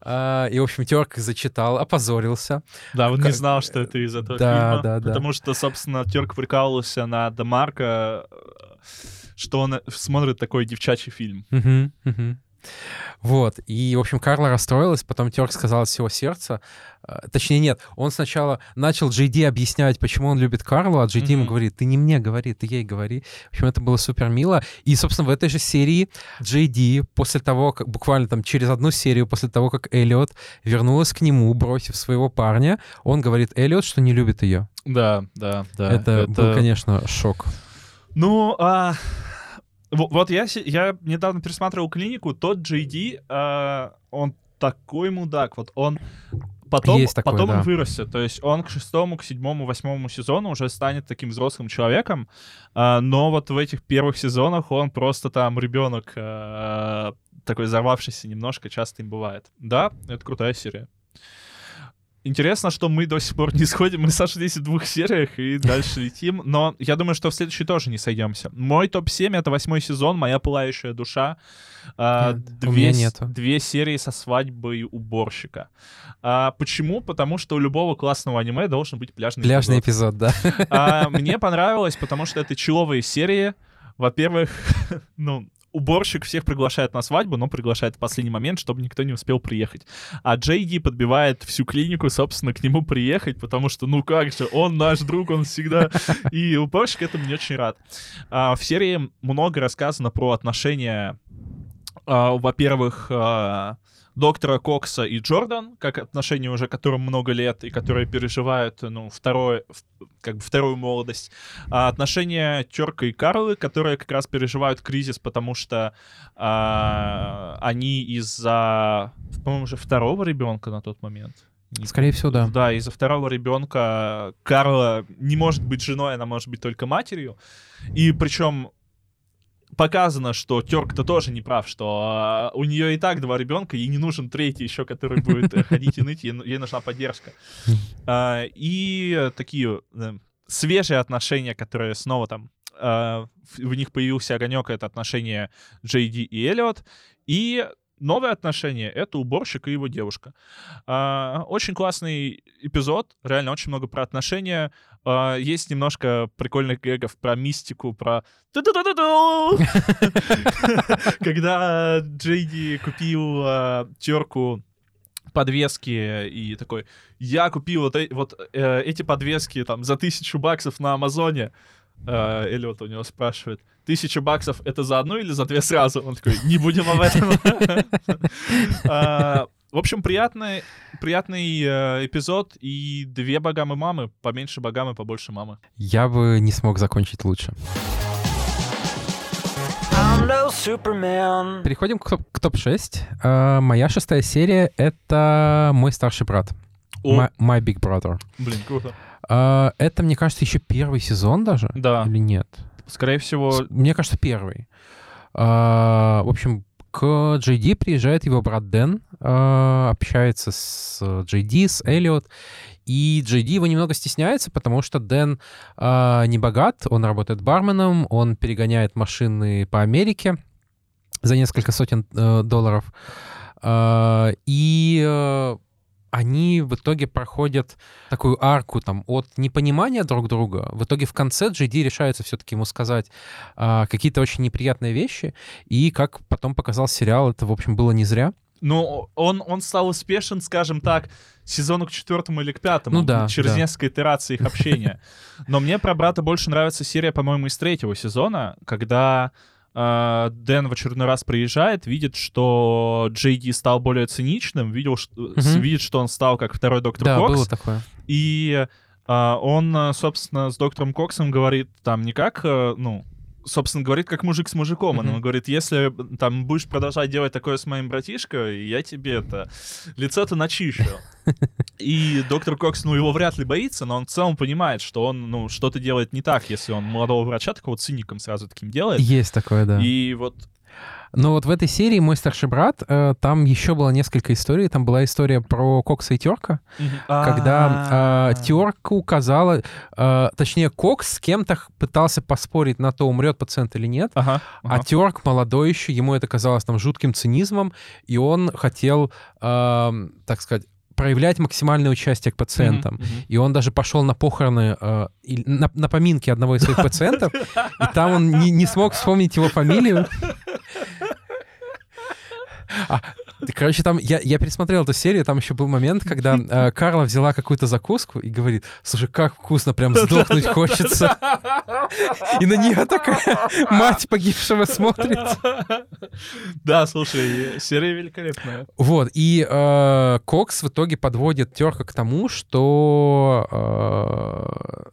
А, И, в общем, Терк зачитал, опозорился. Да, он не Как- знал, что это из этого Да, фильма. да, да. Потому что, собственно, Терк прикалывался на Демарка, что он смотрит такой девчачий фильм. Мгм. Вот, и, в общем, Карла расстроилась, потом Терк сказал от всего сердца. А, Точнее, нет, он сначала начал Ди объяснять, почему он любит Карлу, а Джей Ди ему говорит, ты не мне говори, ты ей говори. В общем, это было супер мило. И, собственно, в этой же серии Ди после того, как буквально там через одну серию после того, как Эллиот вернулась к нему, бросив своего парня, он говорит Эллиот, что не любит ее. Да, да, да. это, был, конечно, шок. Ну, а, вот я, я недавно пересматривал клинику, тот Джей Ди, а, он такой мудак, вот он потом, Есть такое, потом он да. вырастет, то есть он к шестому, к седьмому, восьмому сезону уже станет таким взрослым человеком, а, но вот в этих первых сезонах он просто там ребенок а, такой взорвавшийся немножко, часто им бывает. Да, это крутая серия. Интересно, что мы до сих пор не сходим. Мы сошлись в двух сериях и дальше летим. Но я думаю, что в следующей тоже не сойдемся. Мой топ-7 — это восьмой сезон «Моя пылающая душа». А, Нет, у две, меня нету. две серии со свадьбой уборщика. А, почему? Потому что у любого классного аниме должен быть пляжный, Пляжный эпизод. эпизод, да. А, мне понравилось, потому что это человые серии. Во-первых, [LAUGHS] ну, уборщик всех приглашает на свадьбу, но приглашает в последний момент, чтобы никто не успел приехать. А Джей Ди подбивает всю клинику, собственно, к нему приехать, потому что, ну как же, он наш друг, он всегда... И уборщик этому не очень рад. А, в серии много рассказано про отношения, а, во-первых, а, доктора Кокса и Джордан, как отношения уже которым много лет и которые переживают, ну, второе, как бы вторую молодость. А отношения Терка и Карлы, которые как раз переживают кризис, потому что а, они из-за, по-моему, уже второго ребенка на тот момент. Скорее всего, да. да, из-за второго ребенка Карла не может быть женой, она может быть только матерью. И причем показано, что Терк-то тоже не прав, что а, у нее и так два ребенка, ей не нужен третий еще, который будет э, ходить и ныть, ей, ей нужна поддержка. А, и э, такие э, свежие отношения, которые снова там а, в, них появился огонек, это отношения Джей Ди и Эллиот. И новое отношение — это уборщик и его девушка. А, очень классный эпизод, реально очень много про отношения. А, есть немножко прикольных гэгов про мистику, про [LAUGHS] когда Джейди купил а, терку подвески и такой, я купил вот, э- вот э, эти подвески там за тысячу баксов на Амазоне. Э, Эллиот у него спрашивает, тысяча баксов это за одну или за две сразу? Он такой, не будем об этом. [LAUGHS] А, В общем, приятный, приятный э, эпизод и две богамы мамы, поменьше богамы, побольше мамы. Я бы не смог закончить лучше. No. Переходим к, топ- к топ-6. А, моя шестая серия — это «Мой старший брат». О, My, My Big Brother. блин, круто. А, это, мне кажется, еще первый сезон даже? Да, Или нет? Скорее всего, Мне кажется, первый. А, в общем, к Ди приезжает его брат Дэн, а, общается с Ди, с Эллиот, и Ди его немного стесняется, потому что Дэн а, не богат, он работает барменом, он перегоняет машины по Америке за несколько сотен э, долларов. И э, они в итоге проходят такую арку там от непонимания друг друга. В итоге в конце Ди решается все-таки ему сказать а, какие-то очень неприятные вещи. И как потом показал сериал, это, в общем, было не зря. Ну, он, он стал успешен, скажем так, сезону к четвертому или к пятому, Ну да, через да. несколько итераций их общения. [LAUGHS] Но мне про брата больше нравится серия, по-моему, из третьего сезона, когда Дэн в очередной раз приезжает, видит, что Джей Ди стал более циничным, видел, Мгм. видит, что он стал как второй доктор да, Кокс, было такое. и а, он, а, собственно, с доктором Коксом говорит там не как, э, ну, собственно, говорит как мужик с мужиком. Он говорит, если там будешь продолжать делать такое с моим братишкой, я тебе это лицо-то начищу. [LAUGHS] И доктор Кокс, ну, его вряд ли боится, но он в целом понимает, что он, ну, что-то делает не так, если он молодого врача такого циником сразу таким делает. Есть такое, да. И вот Но вот в этой серии «Мой старший брат» э, там еще было несколько историй. Там была история про Кокса и Терка, когда А. э, Терка указала, э, точнее, Кокс с кем-то пытался поспорить на то, умрет пациент или нет. А. Терк молодой еще, ему это казалось там жутким цинизмом, и он хотел, так сказать, проявлять максимальное участие к пациентам. Мгм, мгм. И он даже пошел на похороны, э, и на, на поминки одного из своих пациентов, [LAUGHS] и там он не, не смог вспомнить его фамилию. А, короче, там я, я пересмотрел эту серию, там еще был момент, когда э, Карла взяла какую-то закуску и говорит, слушай, как вкусно, прям сдохнуть хочется. И на нее такая мать погибшего смотрит. Да, слушай, серия великолепная. Вот, и э, Кокс в итоге подводит Терка к тому, что э,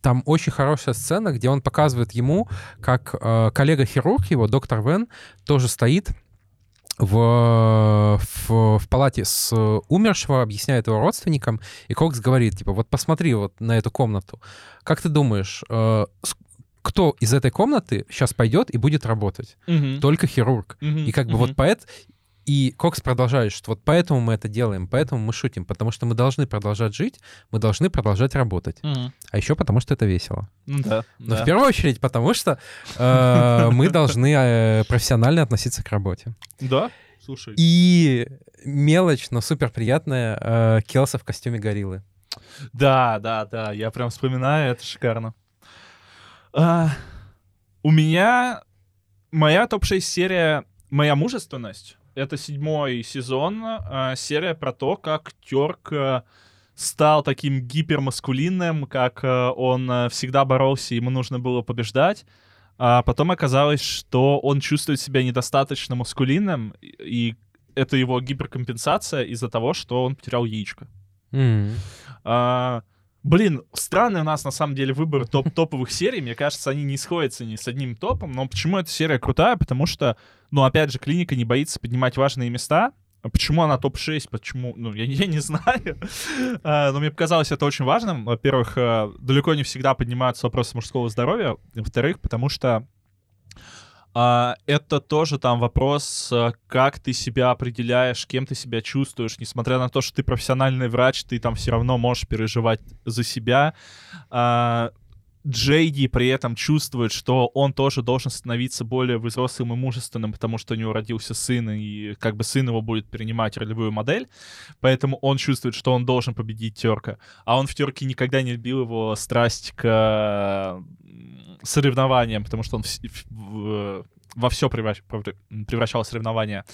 там очень хорошая сцена, где он показывает ему, как э, коллега-хирург его, доктор Вен, тоже стоит в, в, в палате с умершего, объясняет его родственникам, и Кокс говорит, типа, вот посмотри вот на эту комнату. Как ты думаешь, э, кто из этой комнаты сейчас пойдет и будет работать? Мгм. Только хирург. Мгм, И как бы мгм. вот поэт... И Кокс продолжает, что вот поэтому мы это делаем, поэтому мы шутим, потому что мы должны продолжать жить, мы должны продолжать работать. Мгм. А еще потому что это весело. Ну да, Но да. в первую очередь потому что э, [LAUGHS] мы должны э, профессионально относиться к работе. Да, слушай. И мелочь, но супер приятная, э, Келса в костюме гориллы. Да, да, да, я прям вспоминаю, это шикарно. А, у меня моя топ-6 серия «Моя мужественность». Это седьмой сезон, а, серия про то, как Терк а, стал таким гипермаскулинным, как а, он а, всегда боролся, ему нужно было побеждать. А потом оказалось, что он чувствует себя недостаточно маскулинным, и это его гиперкомпенсация из-за того, что он потерял яичко. М. А, блин, странный у нас на самом деле выбор топ топовых серий. Мне кажется, они не сходятся ни с одним топом. Но почему эта серия крутая? Потому что, ну, опять же, клиника не боится поднимать важные места. А Почему она топ-6? Почему? Ну, я, я не [LAUGHS] знаю. А, но мне показалось это очень важным. Во-первых, а, далеко не всегда поднимаются вопросы мужского здоровья. Во-вторых, потому что а, это тоже там вопрос, а, как ты себя определяешь, кем ты себя чувствуешь. Несмотря на то, что ты профессиональный врач, ты там все равно можешь переживать за себя. А, Джейди при этом чувствует, что он тоже должен становиться более взрослым и мужественным, потому что у него родился сын, и как бы сын его будет перенимать ролевую модель. Поэтому он чувствует, что он должен победить Терка. А он в Терке никогда не любил его страсть к э, соревнованиям, потому что он в- в- во все превращал соревнования.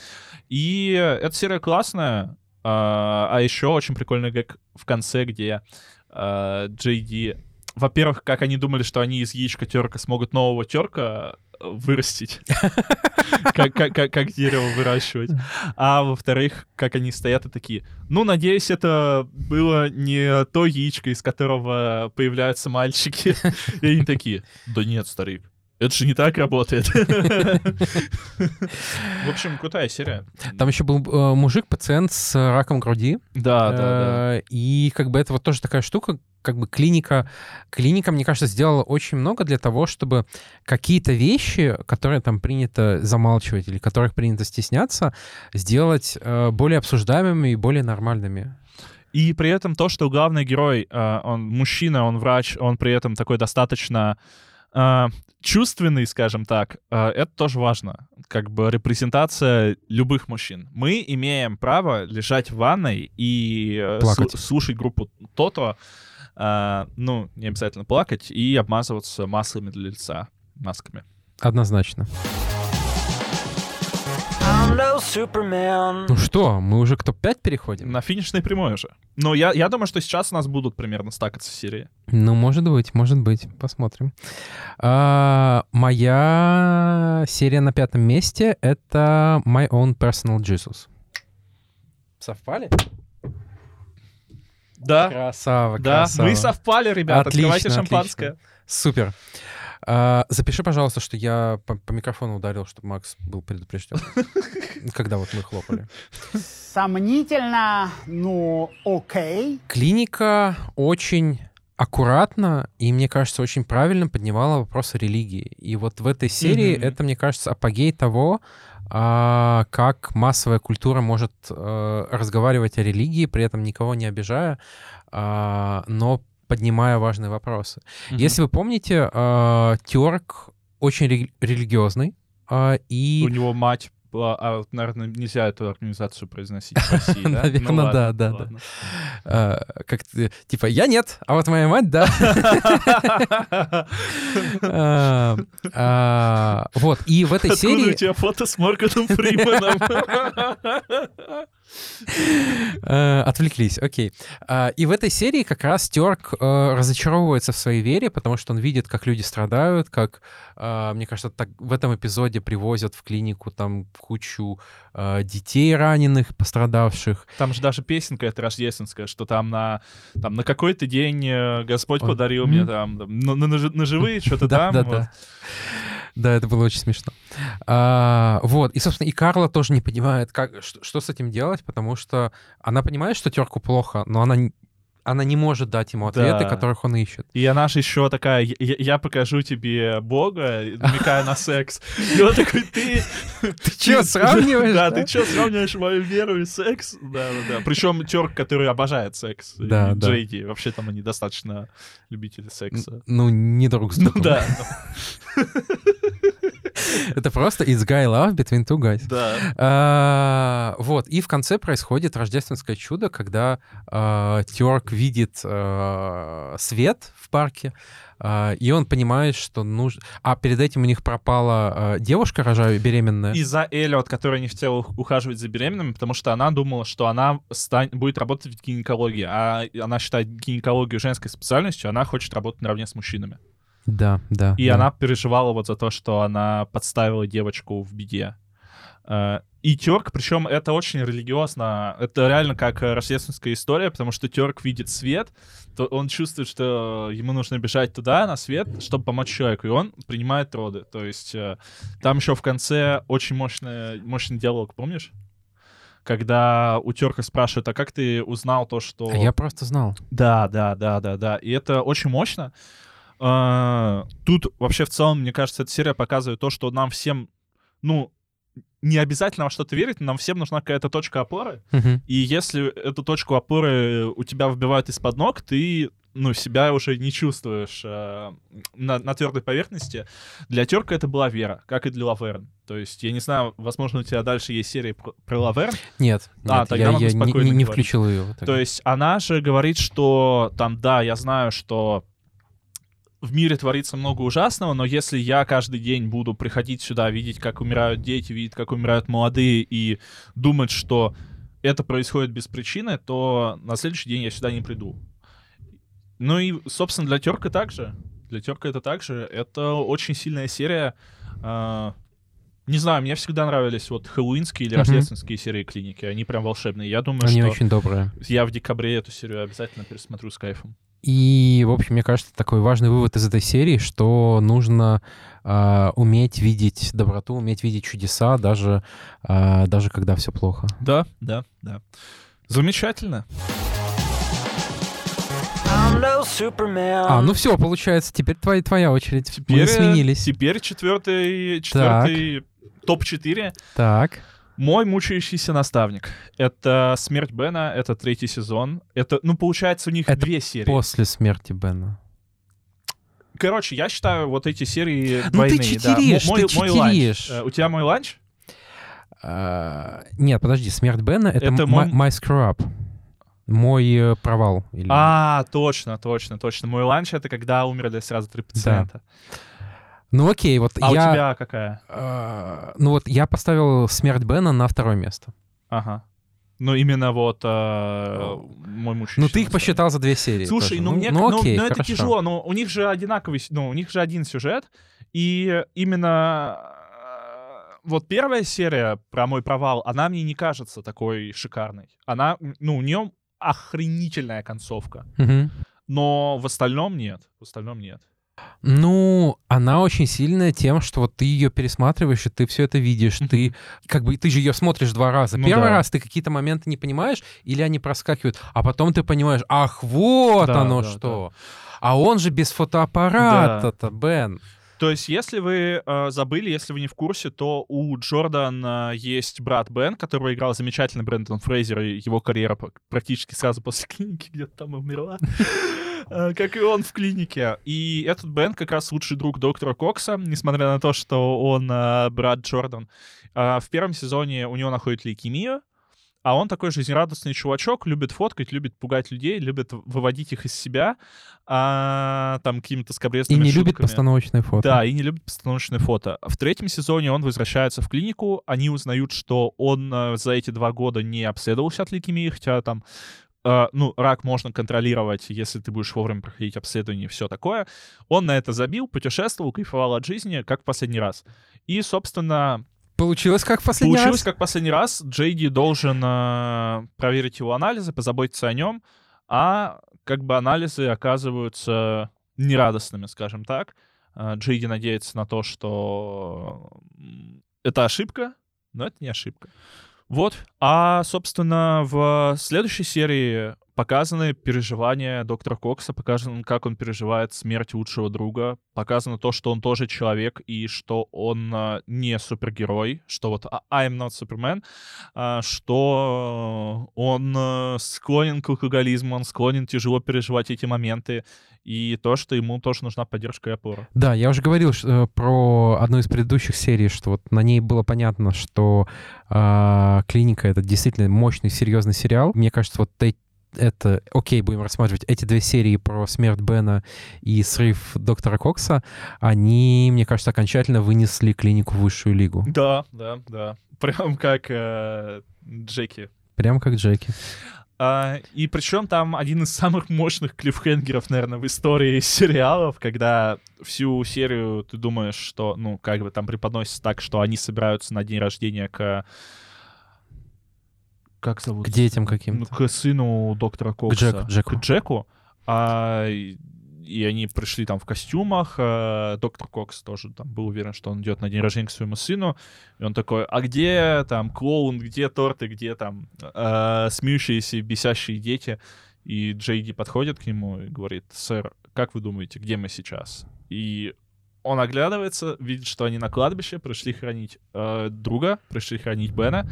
И эта серия классная. А, а еще очень прикольный гэг в конце, где а, Джейди... Во-первых, как они думали, что они из яичка терка смогут нового терка э, вырастить. [LAUGHS] Как- дерево выращивать. А во-вторых, как они стоят и такие, ну, надеюсь, это было не то яичко, из которого появляются мальчики. [LAUGHS] И они такие, да нет, старик, это же не так работает. В общем, крутая серия. Там еще был э, мужик, пациент с раком груди. Да, да, да. Э, И как бы это вот тоже такая штука, как бы клиника, клиника, мне кажется, сделала очень много для того, чтобы какие-то вещи, которые там принято замалчивать или которых принято стесняться, сделать э, более обсуждаемыми и более нормальными. И при этом то, что главный герой, он мужчина, он врач, он при этом такой достаточно чувственный, скажем так, э, это тоже важно. Как бы репрезентация любых мужчин. Мы имеем право лежать в ванной и э, Плакать. слушать группу То-То, э, ну, не обязательно плакать, и обмазываться маслами для лица, масками. Однозначно. No Superman. Ну что, мы уже к топ-5 переходим? На финишной прямой уже. Но я, я думаю, что сейчас у нас будут примерно стакаться серии. Ну, может быть, может быть. Посмотрим. А, моя серия на пятом месте — это My Own Personal Jesus. Совпали? Да, Красава, да, красава. мы совпали, ребята. Открывайте Отлично, шампанское. Супер. А, запиши, пожалуйста, что я по, по микрофону ударил, чтобы Макс был предупрежден. [LAUGHS] Когда вот мы хлопали. Сомнительно, ну, окей. Клиника очень аккуратно и, мне кажется, очень правильно поднимала вопрос о религии. И вот в этой серии Мгм. это, мне кажется, апогей того, а, как массовая культура может э, разговаривать о религии, при этом никого не обижая, а, но поднимая важные вопросы. Мгм. Если вы помните, э, Тёрк очень ре- религиозный, а, и... У него мать а, наверное, нельзя эту организацию произносить в России, [LAUGHS] да? Наверно, Ну ладно, да, да, да. э, как типа, я нет, а вот моя мать, да. [LAUGHS] А, а, Вот, и в этой Откуда у серии... тебя фото с Морганом Фриманом? [LAUGHS] э, Отвлеклись, окей. А, И в этой серии как раз Терк э, разочаровывается в своей вере, потому что он видит, как люди страдают, как, э, мне кажется, так в этом эпизоде привозят в клинику там кучу э, детей раненых, пострадавших. Там же даже песенка эта рождественская, что там на, там, на какой-то день э, Господь Он- подарил мне там, на, на- на жи- на живые [LAUGHS] что-то Да, там. да, вот. да. Да, это было очень смешно. А, вот, и, собственно, и Карла тоже не понимает, как, что, что с этим делать, потому что она понимает, что терку плохо, но она, она не может дать ему ответы, Да. которых он ищет. И она же еще такая, «Я- я, покажу тебе Бога, намекая на секс. И он такой, ты... Ты чё, сравниваешь, Да, ты что, сравниваешь мою веру и секс? Да, да, да. Причем терк, который обожает секс. Да, да. Джейди. Вообще там они достаточно любители секса. Ну, не друг с Ну другом. да, [LAUGHS] [LAUGHS] Это просто it's guy love between two guys. да. А, вот, и в конце происходит рождественское чудо, когда Терк видит а, свет в парке, а, и он понимает, что нужно... А перед этим у них пропала а, девушка, рожая беременная. Из-за Эллиот, которая не хотела ух- ухаживать за беременными, потому что она думала, что она стань- будет работать в гинекологии, а она считает гинекологию женской специальностью, она хочет работать наравне с мужчинами. Да, да. И да. она переживала вот за то, что она подставила девочку в беде. Э, И Терк, причем это очень религиозно, это реально как рождественская история, потому что Терк видит свет, то он чувствует, что ему нужно бежать туда, на свет, чтобы помочь человеку, и он принимает роды. То есть э, там еще в конце очень мощный, мощный диалог, помнишь? Когда у Терка спрашивают, а как ты узнал то, что... А я просто знал. Да, да, да, да, да. И это очень мощно. А, Тут вообще в целом, мне кажется, эта серия показывает то, что нам всем, ну, не обязательно во что-то верить, нам всем нужна какая-то точка опоры. И если эту точку опоры у тебя выбивают из-под ног, ты ну, себя уже не чувствуешь э, на, на твердой поверхности. Для Терка это была вера, как и для Лаверн. То есть, я не знаю, возможно, у тебя дальше есть серия про, про Лаверн, Нет, А, нет, тогда я, я не- не, не говорить. включил ее. итоге. То есть она же говорит, что там, да, я знаю, что в мире творится много ужасного, но если я каждый день буду приходить сюда, видеть, как умирают дети, видеть, как умирают молодые, и думать, что это происходит без причины, то на следующий день я сюда не приду. Ну и, собственно, для Терка также. Для Терка это также. Это очень сильная серия. А, Не знаю, мне всегда нравились вот хэллоуинские или Мгм. рождественские серии клиники. Они прям волшебные. Я думаю, Они что очень добрые. я в декабре эту серию обязательно пересмотрю с кайфом. И, в общем, мне кажется, такой важный вывод из этой серии, что нужно а, уметь видеть доброту, уметь видеть чудеса, даже, а, даже когда все плохо. Да, да, да. Замечательно. No. А, ну все, получается, теперь твоя, твоя очередь. Теперь, Мы сменились. Теперь четвертый, четвертый топ-4. Так. Мой мучающийся наставник. Это «Смерть Бена», это третий сезон. Это, ну, получается, у них Это две серии. После смерти Бена. Короче, я считаю вот эти серии Ну ты двойные. да. читеришь, М- мой, ты мой читеришь. Э, У тебя мой ланч? А, нет, подожди, смерть Бена — это, Это мой- my screw up. Мой э, провал. Или... А, точно, точно, точно. Мой ланч — это когда умерли сразу три пациента. Ну окей, вот А я... у тебя какая? а, ну вот я поставил смерть Бена на второе место. Ага. Ну, именно вот э, мой мучающий Ну ты их посчитал за две серии. Слушай, тоже. ну, мне, ну, ну, окей, ну, это хорошо. тяжело, но у них же одинаковый, ну, у них же один сюжет, и именно э, вот первая серия про мой провал, она мне не кажется такой шикарной. Она, ну, у нее охренительная концовка, Мгм. но в остальном нет, в остальном нет. Ну, она очень сильная тем, что вот ты ее пересматриваешь, и ты все это видишь. Ты как бы ты же ее смотришь два раза. Ну Первый да. раз ты какие-то моменты не понимаешь, или они проскакивают, а потом ты понимаешь, ах, вот Да, оно да, что. А он же без фотоаппарата-то, Бен. То есть, если вы э, забыли, если вы не в курсе, то у Джордана есть брат Бен, который играл замечательный Брэндон Фрейзер, и его карьера практически сразу после [LAUGHS] клиники где-то там умерла. Э, Как и он в клинике. И этот Бен как раз лучший друг доктора Кокса, несмотря на то, что он э, брат Джордан. А В первом сезоне у него находит лейкемию, а он такой жизнерадостный чувачок, любит фоткать, любит пугать людей, любит выводить их из себя, а, там какими-то И скобрезными не любит шутками. постановочное фото. Да, и не любит постановочное фото. В третьем сезоне он возвращается в клинику, они узнают, что он э, за эти два года не обследовался от лейкемии, хотя там, э, ну, рак можно контролировать, если ты будешь вовремя проходить обследование и все такое. Он на это забил, путешествовал, кайфовал от жизни, как в последний раз. И, собственно, Получилось как в последний получилось раз? как в последний раз. Джейди должен э, проверить его анализы, позаботиться о нем, а как бы анализы оказываются нерадостными, скажем так. Э, Джейди надеется на то, что это ошибка, но это не ошибка. Вот. А, собственно, в следующей серии показаны переживания доктора Кокса, показано, как он переживает смерть лучшего друга, показано то, что он тоже человек и что он а, не супергерой, что вот а, I'm not Superman, а, что он склонен к алкоголизму, он склонен тяжело переживать эти моменты, и то, что ему тоже нужна поддержка и опора. Да, я уже говорил ш- э, про одну из предыдущих серий, что вот на ней было понятно, что а, «Клиника» — это действительно мощный, серьезный сериал. Мне кажется, вот э- это, окей, будем рассматривать эти две серии про смерть Бена и срыв доктора Кокса, они, мне кажется, окончательно вынесли клинику в высшую лигу. Да, да, да. Прям как э, Джеки Прям как Джеки. А, и причем там один из самых мощных клиффхенгеров, наверное, в истории [LAUGHS] сериалов, когда всю серию ты думаешь, что, ну, как бы там преподносится так, что они собираются на день рождения к... Как зовут? К детям Ну, каким-то. к сыну доктора Кокса. Джеку, Джеку. К Джеку. А, и они пришли там в костюмах. а, доктор Кокс тоже там был уверен, что он идет на день рождения к своему сыну. И он такой, а где там клоун, где торты, где там а, смеющиеся, и бесящие дети? И Джейди подходит к нему и говорит, сэр, как вы думаете, где мы сейчас? И он оглядывается, видит, что они на кладбище, пришли хранить э, друга, пришли хранить Бена,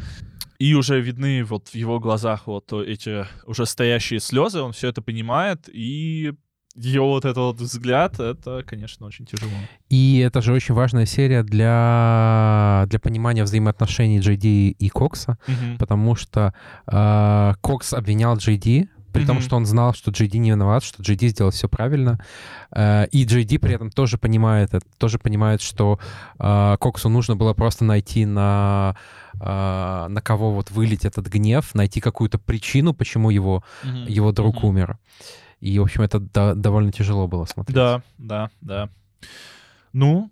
и уже видны вот в его глазах вот эти уже стоящие слезы, он все это понимает, и его вот этот вот взгляд, это, конечно, очень тяжело. И это же очень важная серия для, для понимания взаимоотношений Джей Ди и Кокса, потому что э, Кокс обвинял Джей Ди, при том, Мгм. что он знал, что Ди не виноват, что Ди сделал все правильно. Э, и Ди при этом тоже понимает это, тоже понимает, что э, Коксу нужно было просто найти на, э, на кого вот вылить этот гнев, найти какую-то причину, почему его, его друг Мгм. умер. И, в общем, это до- довольно тяжело было смотреть. Да, да, да. Ну,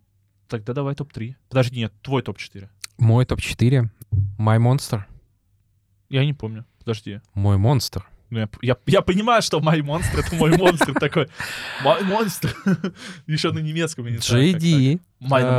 тогда давай топ-3. Подожди, нет, твой топ-4. Мой топ-4 — My Monster. Я не помню. Подожди. Мой монстр. Ну, я, я, я понимаю, что мой монстр это мой монстр такой. Мой монстр. [LAUGHS] Еще на немецком. я не знаю,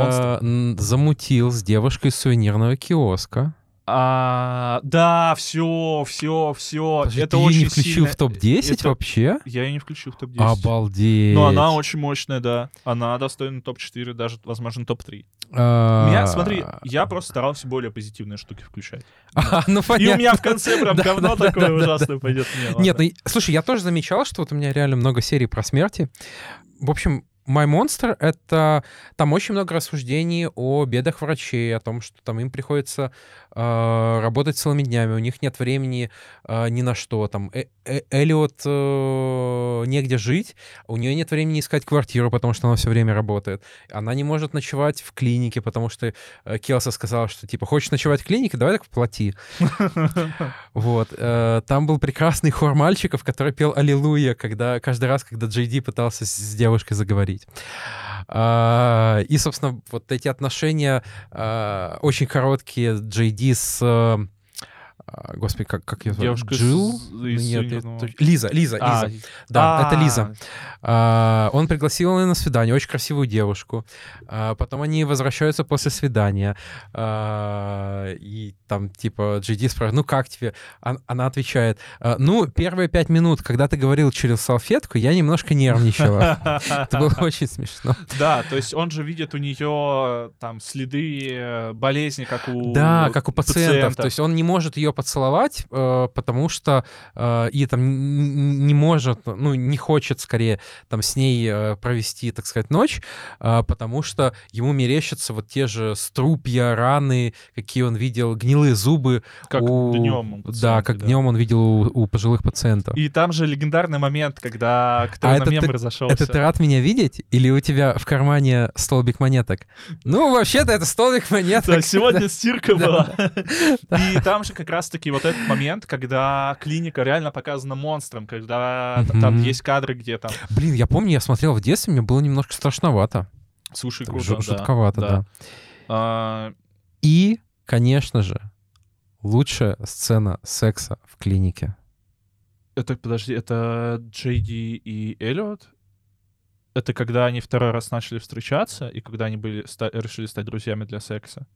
монстр. э, м, замутил с девушкой из сувенирного киоска. А, да, все, все, все. Подожди, Это ты очень не включил сильно- в топ-10 это- вообще? Я ее не включил в топ-10. Обалдеть. Но она очень мощная, да. Она достойна топ-4, даже, возможно, топ-3. А, Меня, смотри, я просто старался более позитивные штуки включать. [LAUGHS] а, ну, И у понятно. меня в конце прям [LAUGHS] Да, говно да, такое да, ужасное пойдет. Не, Нет, ну, слушай, я тоже замечал, что вот у меня реально много серий про смерти. В общем, My Monster — это... Там очень много рассуждений о бедах врачей, о том, что там им приходится работать целыми днями, у них нет времени э, ни на что. Там Э- Э- Эллиот э, негде жить, у нее нет времени искать квартиру, потому что она все время работает. Она не может ночевать в клинике, потому что э, Келса сказала, что типа, хочешь ночевать в клинике, давай так плати. [LAUGHS] Вот. э, Там был прекрасный хор мальчиков, который пел «Аллилуйя», когда, каждый раз, когда Джей Ди пытался с- девушкой заговорить. А, И, собственно, вот эти отношения а, очень короткие Джей Ди с... а, Господи, как, как ее зовут? Девушка Джилл? из Нет, это- Лиза, Лиза, А, Лиза. Да, это а, Лиза. А, Он пригласил ее на свидание, очень красивую девушку. А, Потом они возвращаются после свидания. А, И там, типа, Джиди спрашивает, ну как тебе? Она отвечает, «А, ну, первые пять минут, когда ты говорил через салфетку, я немножко нервничала. [LAUGHS] Это было очень смешно. Да, то есть он же видит у нее там следы э, болезни, как у Да, как у пациентов. То есть он не может ее поцеловать, э, потому что э, и там не может, ну, не хочет скорее там с ней э, провести, так сказать, ночь, потому что ему мерещатся вот те же струпья, раны, какие он видел, гнилые зубы. как у... днем. Да, как днем он видел у, у пожилых пациентов. И там же легендарный момент, когда кто А на мем ты- разошелся. Это ты рад меня видеть? Или у тебя в кармане столбик монеток? Ну, вообще-то это столбик монеток. Да, сегодня стирка [LAUGHS] Да. была. И там же как раз-таки вот этот момент, когда клиника реально показана монстром, когда там есть кадры, где там... Блин, я помню, я смотрел в детстве, мне было немножко страшновато. Слушай, круто, да, жутковато, да. А, И, конечно же, лучшая сцена секса в клинике. Это, подожди, это Джейди и Эллиот? Это когда они второй раз начали встречаться, и когда они были, ста- решили стать друзьями для секса?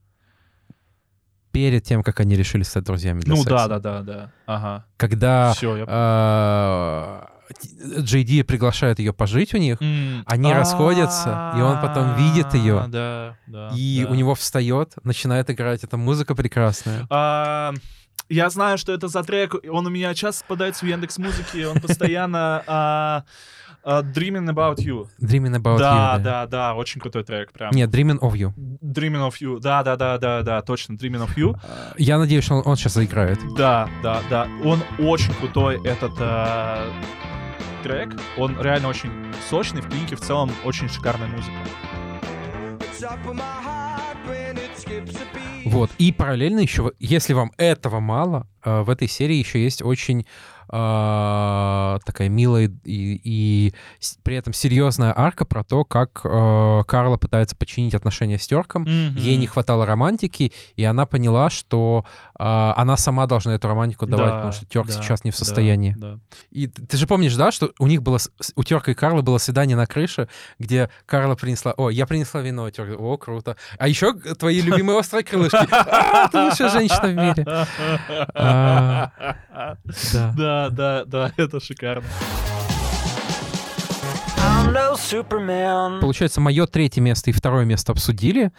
Перед тем, как они решили стать друзьями для ну секса. да, да, да, да. Ага. Когда Все, я а, Джей Ди приглашает ее пожить у них, они расходятся, и он потом видит А, Да, да. и да. у него встает, начинает играть эта музыка прекрасная. А, Я знаю, что это за трек. Он у меня часто попадается в Яндекс Музыки. Он постоянно а, Dreaming About You. Dreaming About да, You. да, да, очень крутой трек, прям. Нет, Dreaming of You. Dreaming of You. Да, да, да, да, да, точно. Dreaming of You. Я надеюсь, что он, он сейчас заиграет. Да, да, да. Он очень крутой, этот а, трек. Он реально очень сочный. В клинике в целом очень шикарная музыка. Вот. И параллельно еще, если вам этого мало, э, в этой серии еще есть очень э, такая милая и, и при этом серьезная арка про то, как э, Карла пытается починить отношения с Терком. Ей не хватало романтики, и она поняла, что э, она сама должна эту романтику давать, Да, потому что Терк да, сейчас не в да, состоянии. да. И т- ты же помнишь, да, что у них было, у Терка и Карла было свидание на крыше, где Карла принесла, о, я принесла вино, Терк, о, круто. А еще твои любимые острые крылышки. [LAUGHS] А, Ты лучшая женщина в мире. [LAUGHS] А, Да. Да, да, да, [LAUGHS] это шикарно. No Superman. Получается, мое третье место и второе место обсудили,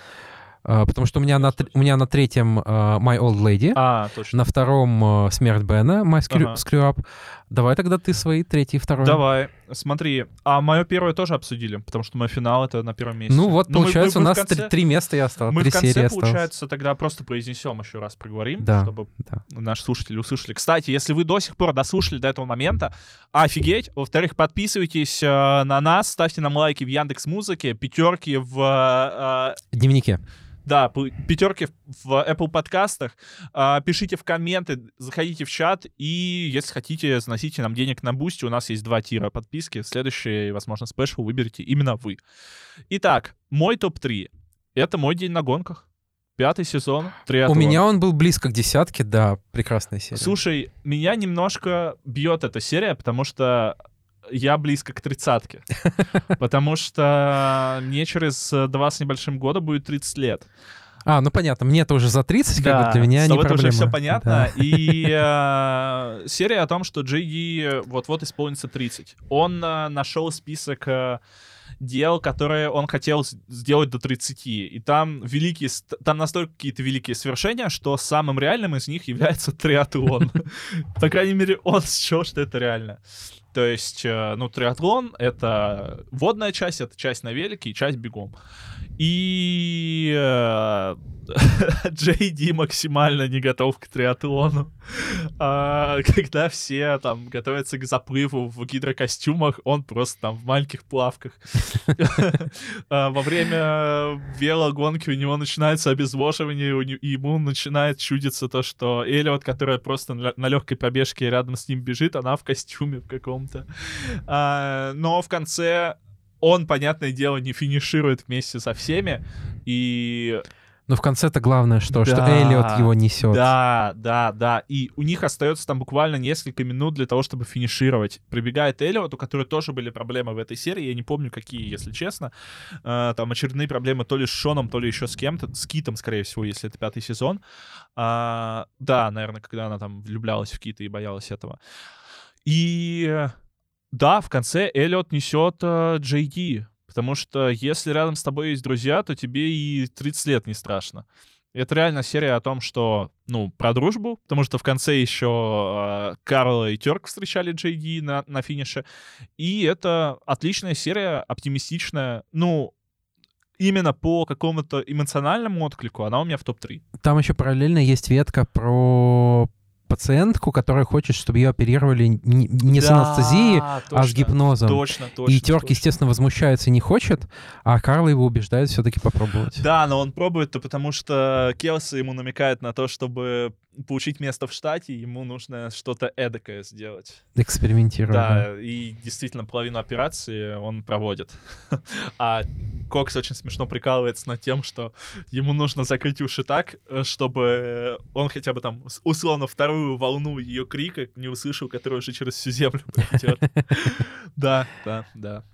а, потому что у меня на, у меня на третьем а, My Old Lady, А, точно. на втором а, Смерть Бена, My Screw, Ага. Screw Up. Давай тогда ты свои третий и второй. Давай, смотри. А мое первое тоже обсудили, потому что мой финал это на первом месте. Ну вот, Но мы- получается, мы- мы у в нас три, конце- три места и осталось, Мы три в конце, осталось. получается, тогда просто произнесем еще раз, проговорим, Да. чтобы Да. наши слушатели услышали. Кстати, если вы до сих пор дослушали до этого момента, офигеть. Во-вторых, подписывайтесь э, на нас, ставьте нам лайки в Яндекс Музыке, пятерки в э, Дневники. Да, пятерки в- Apple подкастах. А, Пишите в комменты, заходите в чат, и если хотите, заносите нам денег на Boosty. У нас есть два tier а подписки. Следующий, возможно, special выберете именно вы. Итак, мой топ-3. Это мой день на гонках. Пятый сезон. У триатлон. меня он был близко к десятке, да, прекрасная серия. Слушай, меня немножко бьет эта серия, потому что я близко к тридцатке. [LAUGHS] Потому что мне через два с небольшим года будет 30 лет. А, ну понятно, мне-то уже за 30, как бы для меня не это проблема. уже все понятно. Да. И э, серия о том, что Джей Ди вот-вот исполнится 30. Он э, нашел список э, дел, которые он хотел сделать до 30. И там великие, там настолько какие-то великие свершения, что самым реальным из них является [LAUGHS] триатлон. По крайней мере, он счел, что это реально. То есть, э, ну, триатлон — это водная часть, это часть на велике и часть бегом. И э, [LAUGHS] Джей Ди максимально не готов к триатлону. А, когда все там готовятся к заплыву в гидрокостюмах, он просто там в маленьких плавках. [LAUGHS] А, Во время велогонки у него начинается обезвоживание, и ему начинает чудиться то, что Эллиот, которая просто на легкой пробежке рядом с ним бежит, она в костюме в каком-то. А, Но в конце он, понятное дело, не финиширует вместе со всеми, и Но в конце-то главное, что, что Да, Эллиот его несет. Да, да, да. И у них остается там буквально несколько минут для того, чтобы финишировать. Прибегает Эллиот, у которой тоже были проблемы в этой серии. Я не помню, какие, если честно. Э, Там очередные проблемы то ли с Шоном, то ли еще с кем-то. С Китом, скорее всего, если это пятый сезон. А, Да, наверное, когда она там влюблялась в Кита и боялась этого. И да, в конце Эллиот несет э, Ди. Потому что если рядом с тобой есть друзья, то тебе и 30 лет не страшно. Это реально серия о том, что, ну, про дружбу, потому что в конце еще э, Карл и Терк встречали Ди на, на финише. И это отличная серия, оптимистичная. Ну, именно по какому-то эмоциональному отклику она у меня в топ-3. Там еще параллельно есть ветка про пациентку, которая хочет, чтобы ее оперировали не, не с анестезией, а с гипнозом. Точно, точно. и Терк, точно. естественно, возмущается и не хочет, а Карл его убеждает все-таки попробовать. Да, но он пробует-то потому, что Келси ему намекает на то, чтобы получить место в штате, ему нужно что-то эдакое сделать. Экспериментирует. да. И действительно половину операции он проводит. [LAUGHS] А Кокс очень смешно прикалывается над тем, что ему нужно закрыть уши так, э, чтобы он хотя бы там условно вторую волну ее крика не услышал, которая уже через всю землю идет. [LAUGHS] Да, да, да.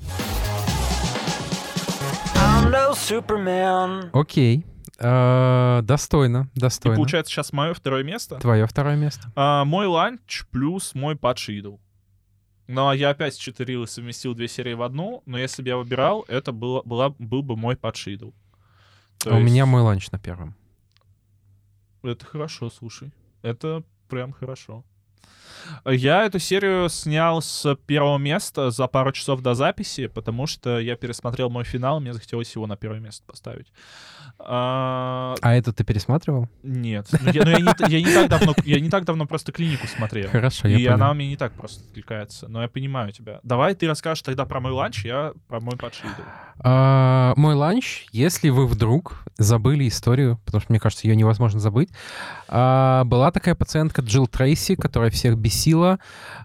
Окей. Э, достойно, И достойно. получается сейчас мое второе место. Твое второе место. А, мой ланч плюс мой падший идол. Но я опять читерил и совместил две серии в одну, но если бы я выбирал, это было, была, был бы мой падший идол. То А у меня есть мой ланч на первом. Это хорошо, слушай. Это прям хорошо. Я эту серию снял с первого места за пару часов до записи, потому что я пересмотрел мой финал, мне захотелось его на первое место поставить. А, А это ты пересматривал? нет, Ну, я, ну, я не, я не так давно, я не так давно просто клинику смотрел. Хорошо, я И понял. она у меня не так просто откликается. Но я понимаю тебя. Давай ты расскажешь тогда про мой ланч, я про мой падший идол. А, мой ланч, если вы вдруг забыли историю, потому что, мне кажется, ее невозможно забыть, а, была такая пациентка Джилл Трейси, которая всех бесила.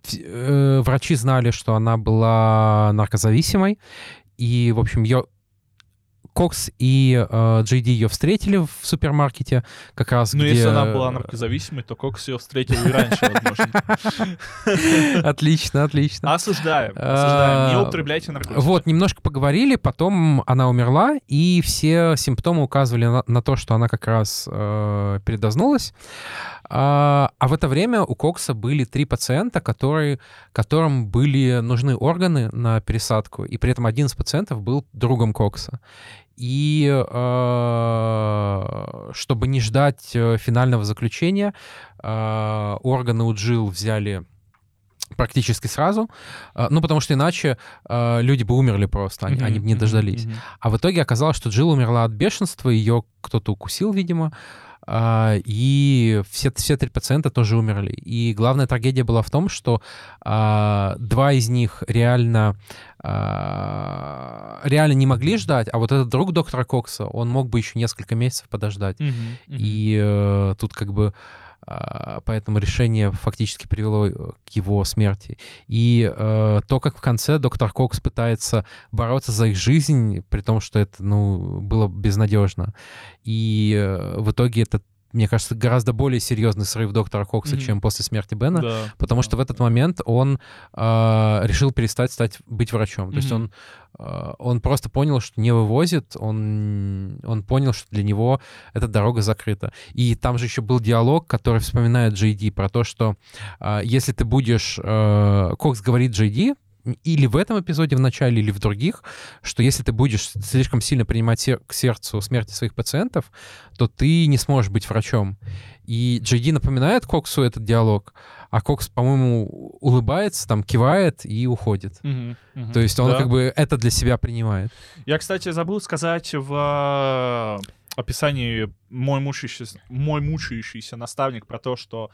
В- э, врачи знали, что она была наркозависимой, и, в общем, ее Кокс и э, Джей Ди ее встретили в супермаркете, как раз Ну, где... если она была наркозависимой, то Кокс ее встретил и раньше, возможно. [LAUGHS] Отлично, отлично. Осуждаем, осуждаем. Не А, употребляйте наркотики. Вот, немножко поговорили, потом она умерла, и все симптомы указывали на, на то, что она как раз э, передознулась. А, а в это время у Кокса были три пациента, которые, которым были нужны органы на пересадку, и при этом один из пациентов был другом Кокса. И э, чтобы не ждать э, финального заключения, э, органы у Джилл взяли практически сразу, э, ну, потому что иначе э, люди бы умерли просто, они, они бы не дождались. А в итоге оказалось, что Джилл умерла от бешенства, ее кто-то укусил, видимо, а, и все, все три пациента тоже умерли. И главная трагедия была в том, что а, два из них реально, а, реально не могли ждать, а вот этот друг доктора Кокса, он мог бы еще несколько месяцев подождать. Мгм, мгм. И э, тут как бы а, поэтому решение фактически привело э, к его смерти. И э, то, как в конце доктор Кокс пытается бороться за их жизнь, при том, что это, ну, было безнадежно. И э, в итоге это, мне кажется, гораздо более серьезный срыв доктора Кокса, Мгм. чем после смерти Бена. Да, Потому что в этот момент он э, решил перестать стать быть врачом. То есть он, э, он просто понял, что не вывозит, он, он понял, что для него эта дорога закрыта. И там же еще был диалог, который вспоминает Джей Ди про то, что э, если ты будешь... э, Кокс говорит Джей Ди, или в этом эпизоде в начале, или в других, что если ты будешь слишком сильно принимать сер- к сердцу смерти своих пациентов, то ты не сможешь быть врачом. И Джей Ди напоминает Коксу этот диалог, а Кокс, по-моему, улыбается, там, кивает и уходит. Мгм, мгм. То есть он Да. как бы это для себя принимает. Я, кстати, забыл сказать в э, описании мой мучающийся, мой мучающийся наставник про то, что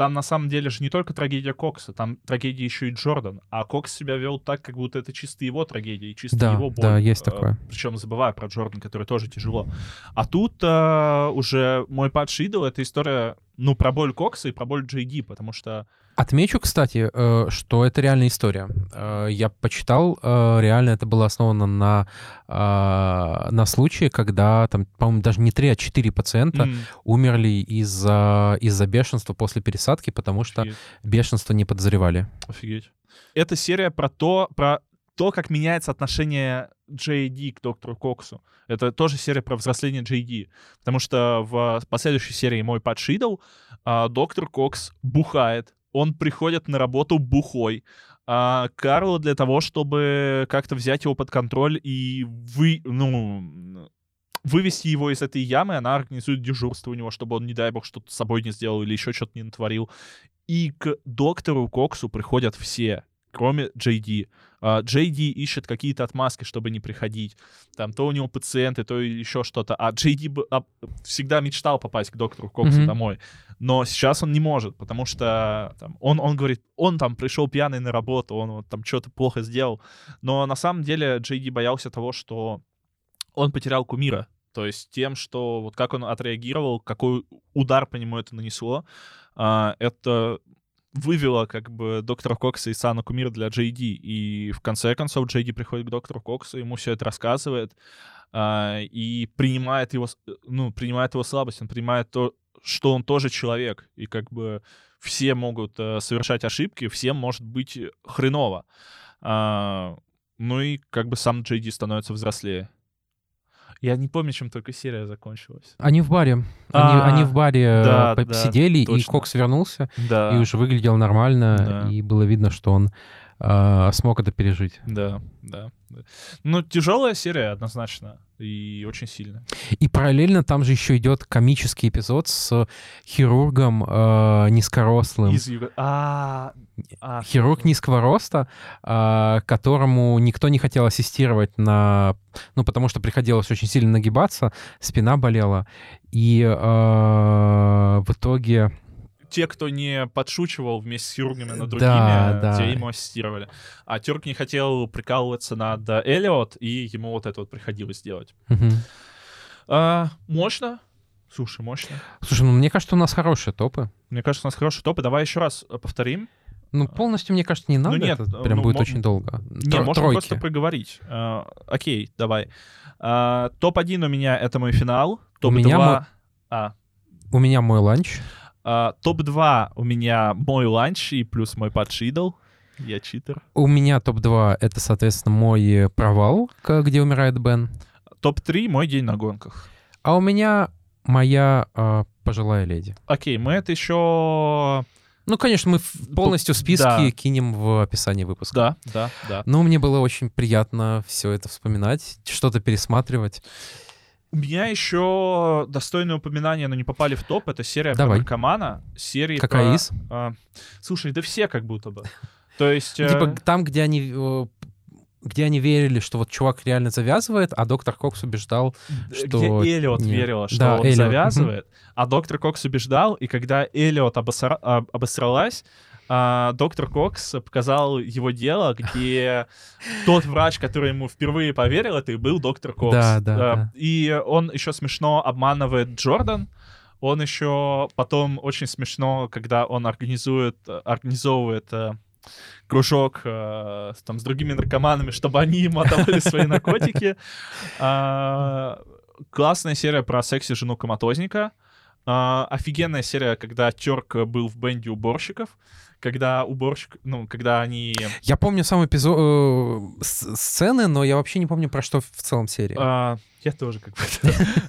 там на самом деле же не только трагедия Кокса, там трагедия еще и Джордан. А Кокс себя вел так, как будто это чисто его трагедия и чисто Да, его боль. да, есть такое. Причем забывая про Джордан, который тоже тяжело. А тут э, уже мой падший идол — это история, ну, про боль Кокса и про боль Джей Ди, потому что Отмечу, кстати, э, что это реальная история. Э, Я почитал, э, реально это было основано на, на случае, когда там, по-моему, даже не 3, а 4 пациента м, умерли из-за из бешенства после пересадки, потому что офигеть, бешенство не подозревали. офигеть. Это серия про то, про то, как меняется отношение Ди к доктору Коксу. Это тоже серия про взросление Ди. Потому что в последующей серии «Мой подшидл» а, доктор Кокс бухает. Он приходит на работу бухой. А Карл для того, чтобы как-то взять его под контроль и вы, ну, вывести его из этой ямы, она организует дежурство у него, чтобы он, не дай бог, что-то с собой не сделал или еще что-то не натворил. И к доктору Коксу приходят все, кроме Джей Ди. А, ищет какие-то отмазки, чтобы не приходить. Там то у него пациенты, то еще что-то. А Ди бы- а, всегда мечтал попасть к доктору Коксу Мгм. домой. Но сейчас он не может, потому что там, он, он говорит, он там пришел пьяный на работу, он вот там что-то плохо сделал. Но на самом деле Ди боялся того, что он потерял кумира. То есть тем, что вот как он отреагировал, какой удар по нему это нанесло, а, это вывело как бы доктора Кокса и Сана Кумира для Джей. И в конце концов Джей Ди приходит к доктору Коксу, ему все это рассказывает а, и принимает его, с- ну, принимает его слабость, он принимает то, что он тоже человек, и как бы все могут э, совершать ошибки, всем может быть хреново. А, ну и как бы сам Джей становится взрослее. Я не помню, чем только серия закончилась. Они в баре. Они, А, они в баре да, э, да, посидели, и точно. Кокс вернулся, Да. и уже выглядел нормально, Да. и было видно, что он э, смог это пережить. Да, да. Ну, тяжелая серия, однозначно. И очень сильно. И параллельно там же еще идет комический эпизод с хирургом э, низкорослым. Из Юго- А, а, Хирург низкого роста, а, которому никто не хотел ассистировать на... Ну, потому что приходилось очень сильно нагибаться, спина болела. И а, в итоге... те, кто не подшучивал вместе с хирургами над другими, Да, да. те ему ассистировали. А Тёрк не хотел прикалываться над э, Эллиот, и ему вот это вот приходилось делать. А, мощно. Слушай, мощно. Слушай, ну мне кажется, у нас хорошие топы. Мне кажется, у нас хороший топ. И давай еще раз э, повторим. Ну, полностью, мне кажется, не надо. нет, это э, прям ну, будет мо- очень долго. Не, Тро- можно тройки. просто проговорить. А, окей, давай. А, топ-1 у меня — это мой финал. Топ-2... меня мой- А, У меня мой ланч. А, топ-2 у меня мой ланч и плюс мой падший идол. Я читер. У меня топ-2 — это, соответственно, мой э, провал, где умирает Бен. Топ-3 мой день на гонках. А у меня моя а, пожилая леди. Окей, мы это еще... Ну, конечно, мы полностью списки да. кинем в описании выпуска. Да, да, да. Но мне было очень приятно все это вспоминать, что-то пересматривать. У меня еще достойное упоминание, но не попали в топ. Это серия Давай. про наркомана. Серия Какая про- из? а, слушай, да все как будто бы. То есть... э, Типа там, где они э, где они верили, что вот чувак реально завязывает, а доктор Кокс убеждал, что... где Эллиот нет. верила, что Да, он Эллиот, завязывает, а доктор Кокс убеждал, и когда Эллиот обосра- а, обосралась, а, доктор Кокс показал его дело, где тот врач, который ему впервые поверил, это и был доктор Кокс. Да, да, А, да. И он еще смешно обманывает Джордан, он еще потом очень смешно, когда он организует, организовывает э, кружок э, там, с другими наркоманами, чтобы они ему отдавали свои наркотики. А, Классная серия про секси жену коматозника. А, Офигенная серия, когда Терк был в бенде уборщиков, когда уборщик, ну, когда они... Я помню сам эпизод э, сцены, но я вообще не помню, про что в целом серия. а, Я тоже как бы...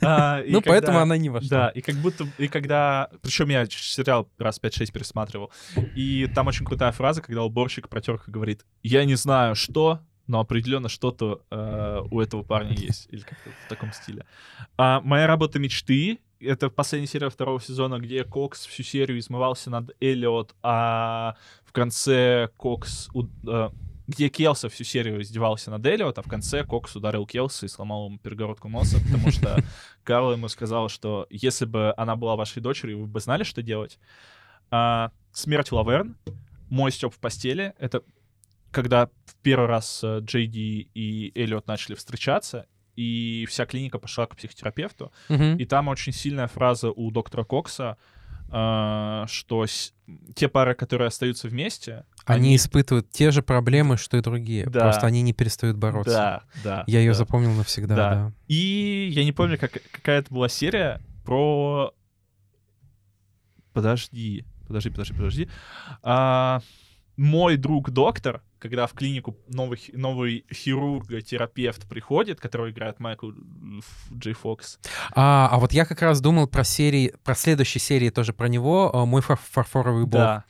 А, ну, поэтому она не вошла. Да, и как будто, и когда, причем я сериал раз 5-6 пересматривал, и там очень крутая фраза, когда уборщик протерка говорит, я не знаю что, но определенно что-то э, у этого парня есть, или как-то в таком стиле. А, моя работа мечты, это последняя серия второго сезона, где Кокс всю серию измывался над Эллиот, а в конце Кокс... э, где Келса всю серию издевался над Эллиот, а в конце Кокс ударил Келса и сломал ему перегородку носа, потому что [LAUGHS] Карл ему сказал, что если бы она была вашей дочерью, вы бы знали, что делать. А, смерть Лаверн, мой степ в постели, это когда в первый раз э, Джей Ди и Эллиот начали встречаться, и вся клиника пошла к психотерапевту, Мгм. и там очень сильная фраза у доктора Кокса, а, что с- те пары, которые остаются вместе, Они испытывают те же проблемы, что и другие. Да. Просто они не перестают бороться. Да, да. Я ее да. запомнил навсегда, Да. да. И я не помню, как, какая это была серия про... Подожди, подожди, подожди, подожди. А, мой друг доктор, когда в клинику новый, новый хирург-терапевт приходит, который играет Майкл Джей Фокс. А, а вот я как раз думал про серии, про следующие серии тоже про него, э, «Мой фар- фарфоровый бог», Да.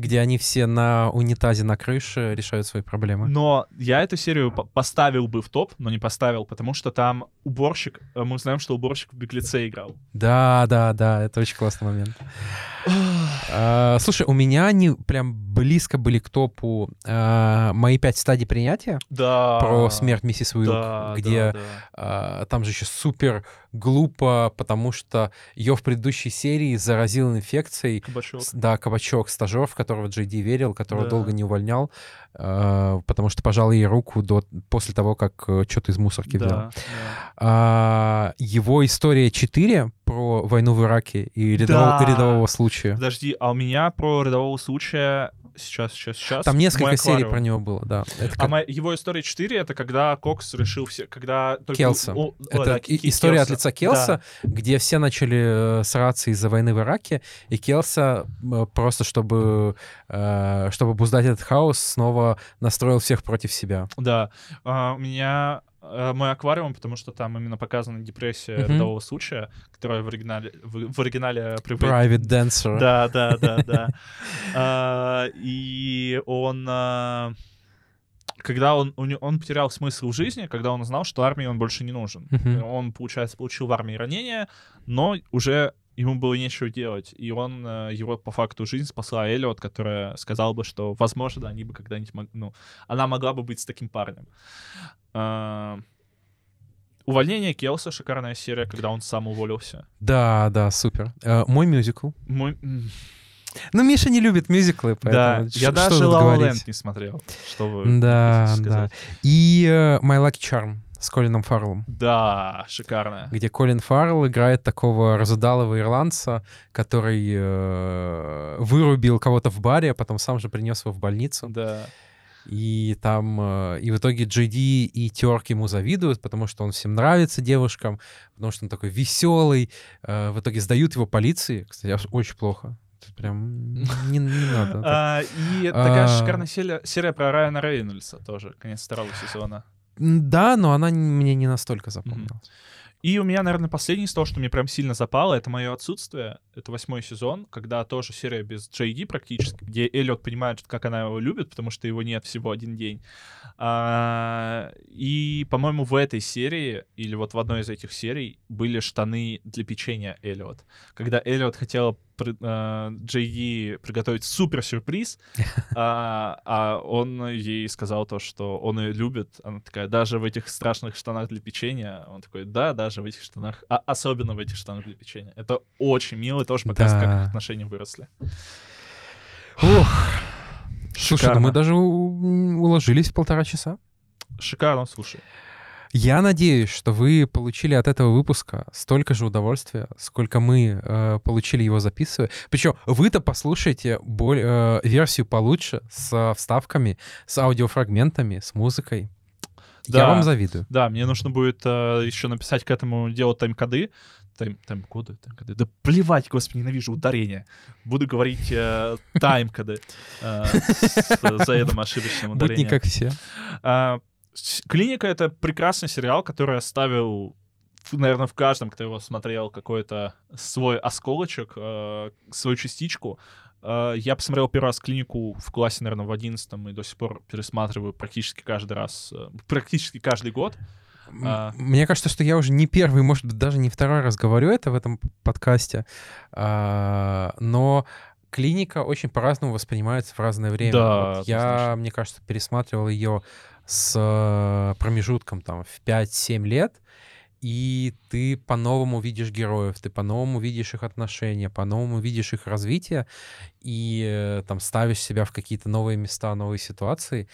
Где они все на унитазе на крыше решают свои проблемы. Но я эту серию по- поставил бы в топ, но не поставил, потому что там уборщик, э, мы знаем, что уборщик в Беглеце играл. Да, да, да, это очень классный момент. А, Слушай, у меня они прям близко были к топу а, мои пять стадий принятия Да. про смерть миссис Уилк, Да, где да, да. а, там же еще супер глупо, потому что ее в предыдущей серии заразил инфекцией Кабачок. Да, кабачок, стажер, в которого Джей Ди верил, которого Да. долго не увольнял, э, потому что пожал ей руку до, после того, как что-то из мусорки взял. Да, да. А, его история 4 про войну в Ираке и рядового, Да. рядового случая. Подожди, а у меня про рядового случая сейчас, сейчас, сейчас. Там несколько мой серий аквариум. про него было, да. Это, А как- моя- его история 4 это когда Кокс решил все, когда только Келса. о- о, это да, и- история от Келса. лица Келса, где все начали э, сраться из-за войны в Ираке, и Келса э, просто, чтобы, э, чтобы обуздать этот хаос, снова настроил всех против себя. Да. А, у меня мой аквариум, потому что там именно показана депрессия Мгм. рядового случая, которая в оригинале в, в оригинале приводит- Private Dancer. Да, да, да, да. [LAUGHS] А, И он а, когда он, он потерял смысл в жизни, когда он узнал, что армии он больше не нужен. Он, получается, получил в армии ранение, но уже ему было нечего делать. И он, э, его по факту жизнь спасла Эллиот, которая сказала бы, что, возможно, они бы когда-нибудь... мог- Ну, она могла бы быть с таким парнем. А, Увольнение Келса, шикарная серия, когда он сам уволился. Да, да, супер. Э, мой мюзикл. Мой... Ну, Миша не любит мюзиклы, Да, поэтому я ш- даже что тут La La не смотрел. Что вы Да, да. И э, My Lucky Charm с Колином Фарреллом, Да, шикарная. где Колин Фаррелл играет такого разудалого ирландца, который э, вырубил кого-то в баре, а потом сам же принес его в больницу. Да. И там, э, и в итоге Джей и Терк ему завидуют, потому что он всем нравится девушкам, потому что он такой веселый. Э, В итоге сдают его полиции. Кстати, очень плохо. Это Прям не, не надо. [LAUGHS] А, и такая А. шикарная серия, серия про Райана Рейнольдса тоже, конец второго сезона. Да, но она мне не настолько запомнилась. И у меня, наверное, последний из того, что мне прям сильно запало, это мое отсутствие. Это восьмой сезон, когда тоже серия без Джей практически, где Эллиот понимает, как она его любит, потому что его нет всего один день. А, и, по-моему, в этой серии, или вот в одной из этих серий, были штаны для печенья Эллиот. Когда Эллиот хотела а, Джей приготовить супер-сюрприз, [LAUGHS] а, а он ей сказал то, что он ее любит. Она такая, даже в этих страшных штанах для печенья. Он такой, да, даже в этих штанах, а особенно в этих штанах для печенья. Это очень мило, тоже показывает, как Да. их отношения выросли. Ох. Слушай, ну мы даже уложились в полтора часа. Шикарно, слушай. Я надеюсь, что вы получили от этого выпуска столько же удовольствия, сколько мы э, получили его записывая. Причем вы-то послушайте боль- э, версию получше, с вставками, с аудиофрагментами, с музыкой. Я Да. вам завидую. Да, мне нужно будет э, еще написать к этому делу тайм-коды. Тайм, тайм-коды, тайм-коды. Да плевать, господи, ненавижу ударение. Буду говорить э, тайм-коды э, с заедом ошибочным Будь не ударением. как все. Клиника это прекрасный сериал, который оставил, наверное, в каждом, кто его смотрел, какой-то свой осколочек, э, свою частичку. Э, я посмотрел первый раз клинику в классе, наверное, в одиннадцатом, и до сих пор пересматриваю практически каждый раз, э, практически каждый год. А. Мне кажется, что я уже не первый, может быть, даже не второй раз говорю это в этом подкасте, А, но клиника очень по-разному воспринимается в разное время. Да, Вот я, однозначно. мне кажется, пересматривал ее с э, промежутком там в 5-7 лет, и ты по-новому видишь героев, ты по-новому видишь их отношения, по-новому видишь их развитие, и э, там ставишь себя в какие-то новые места, новые ситуации.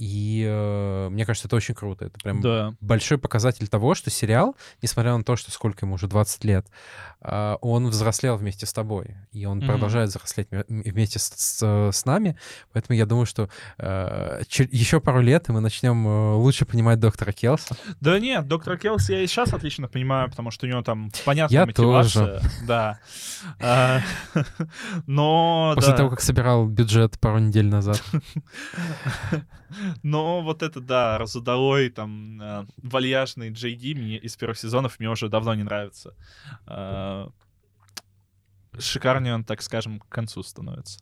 И э, мне кажется, это очень круто. Это прям Да. большой показатель того, что сериал, несмотря на то, что сколько ему уже 20 лет, а, он взрослел вместе с тобой. И он Мгм. продолжает взрослеть вместе с, с- с нами. Поэтому я думаю, что еще пару лет, и мы начнем э, лучше понимать доктора Келса. Да нет, доктора Келси я и сейчас отлично понимаю, потому что у него там понятная Я мотивация. [LAUGHS] Да. А, [LAUGHS] Но, После того, как собирал бюджет пару недель назад. [LAUGHS] [LAUGHS] Но вот это, да, разудалой, там, э, вальяжный Джей Ди мне из первых сезонов мне уже давно не нравится. А, Шикарнее он, так скажем, к концу становится.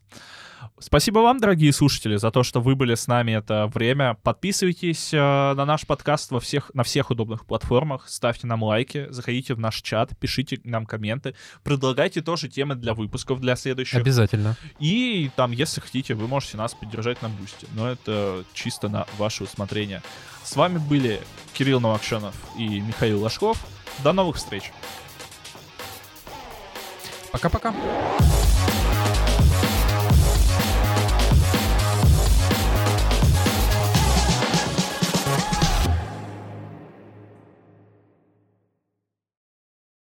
Спасибо вам, дорогие слушатели, за то, что вы были с нами это время. Подписывайтесь э, на наш подкаст во всех, на всех удобных платформах, ставьте нам лайки, заходите в наш чат, пишите нам комменты, предлагайте тоже темы для выпусков для следующих. Обязательно. И там, если хотите, вы можете нас поддержать на бусте. Но это чисто на ваше усмотрение. С вами были Кирилл Новокшенов и Михаил Ложков. До новых встреч! Пока-пока.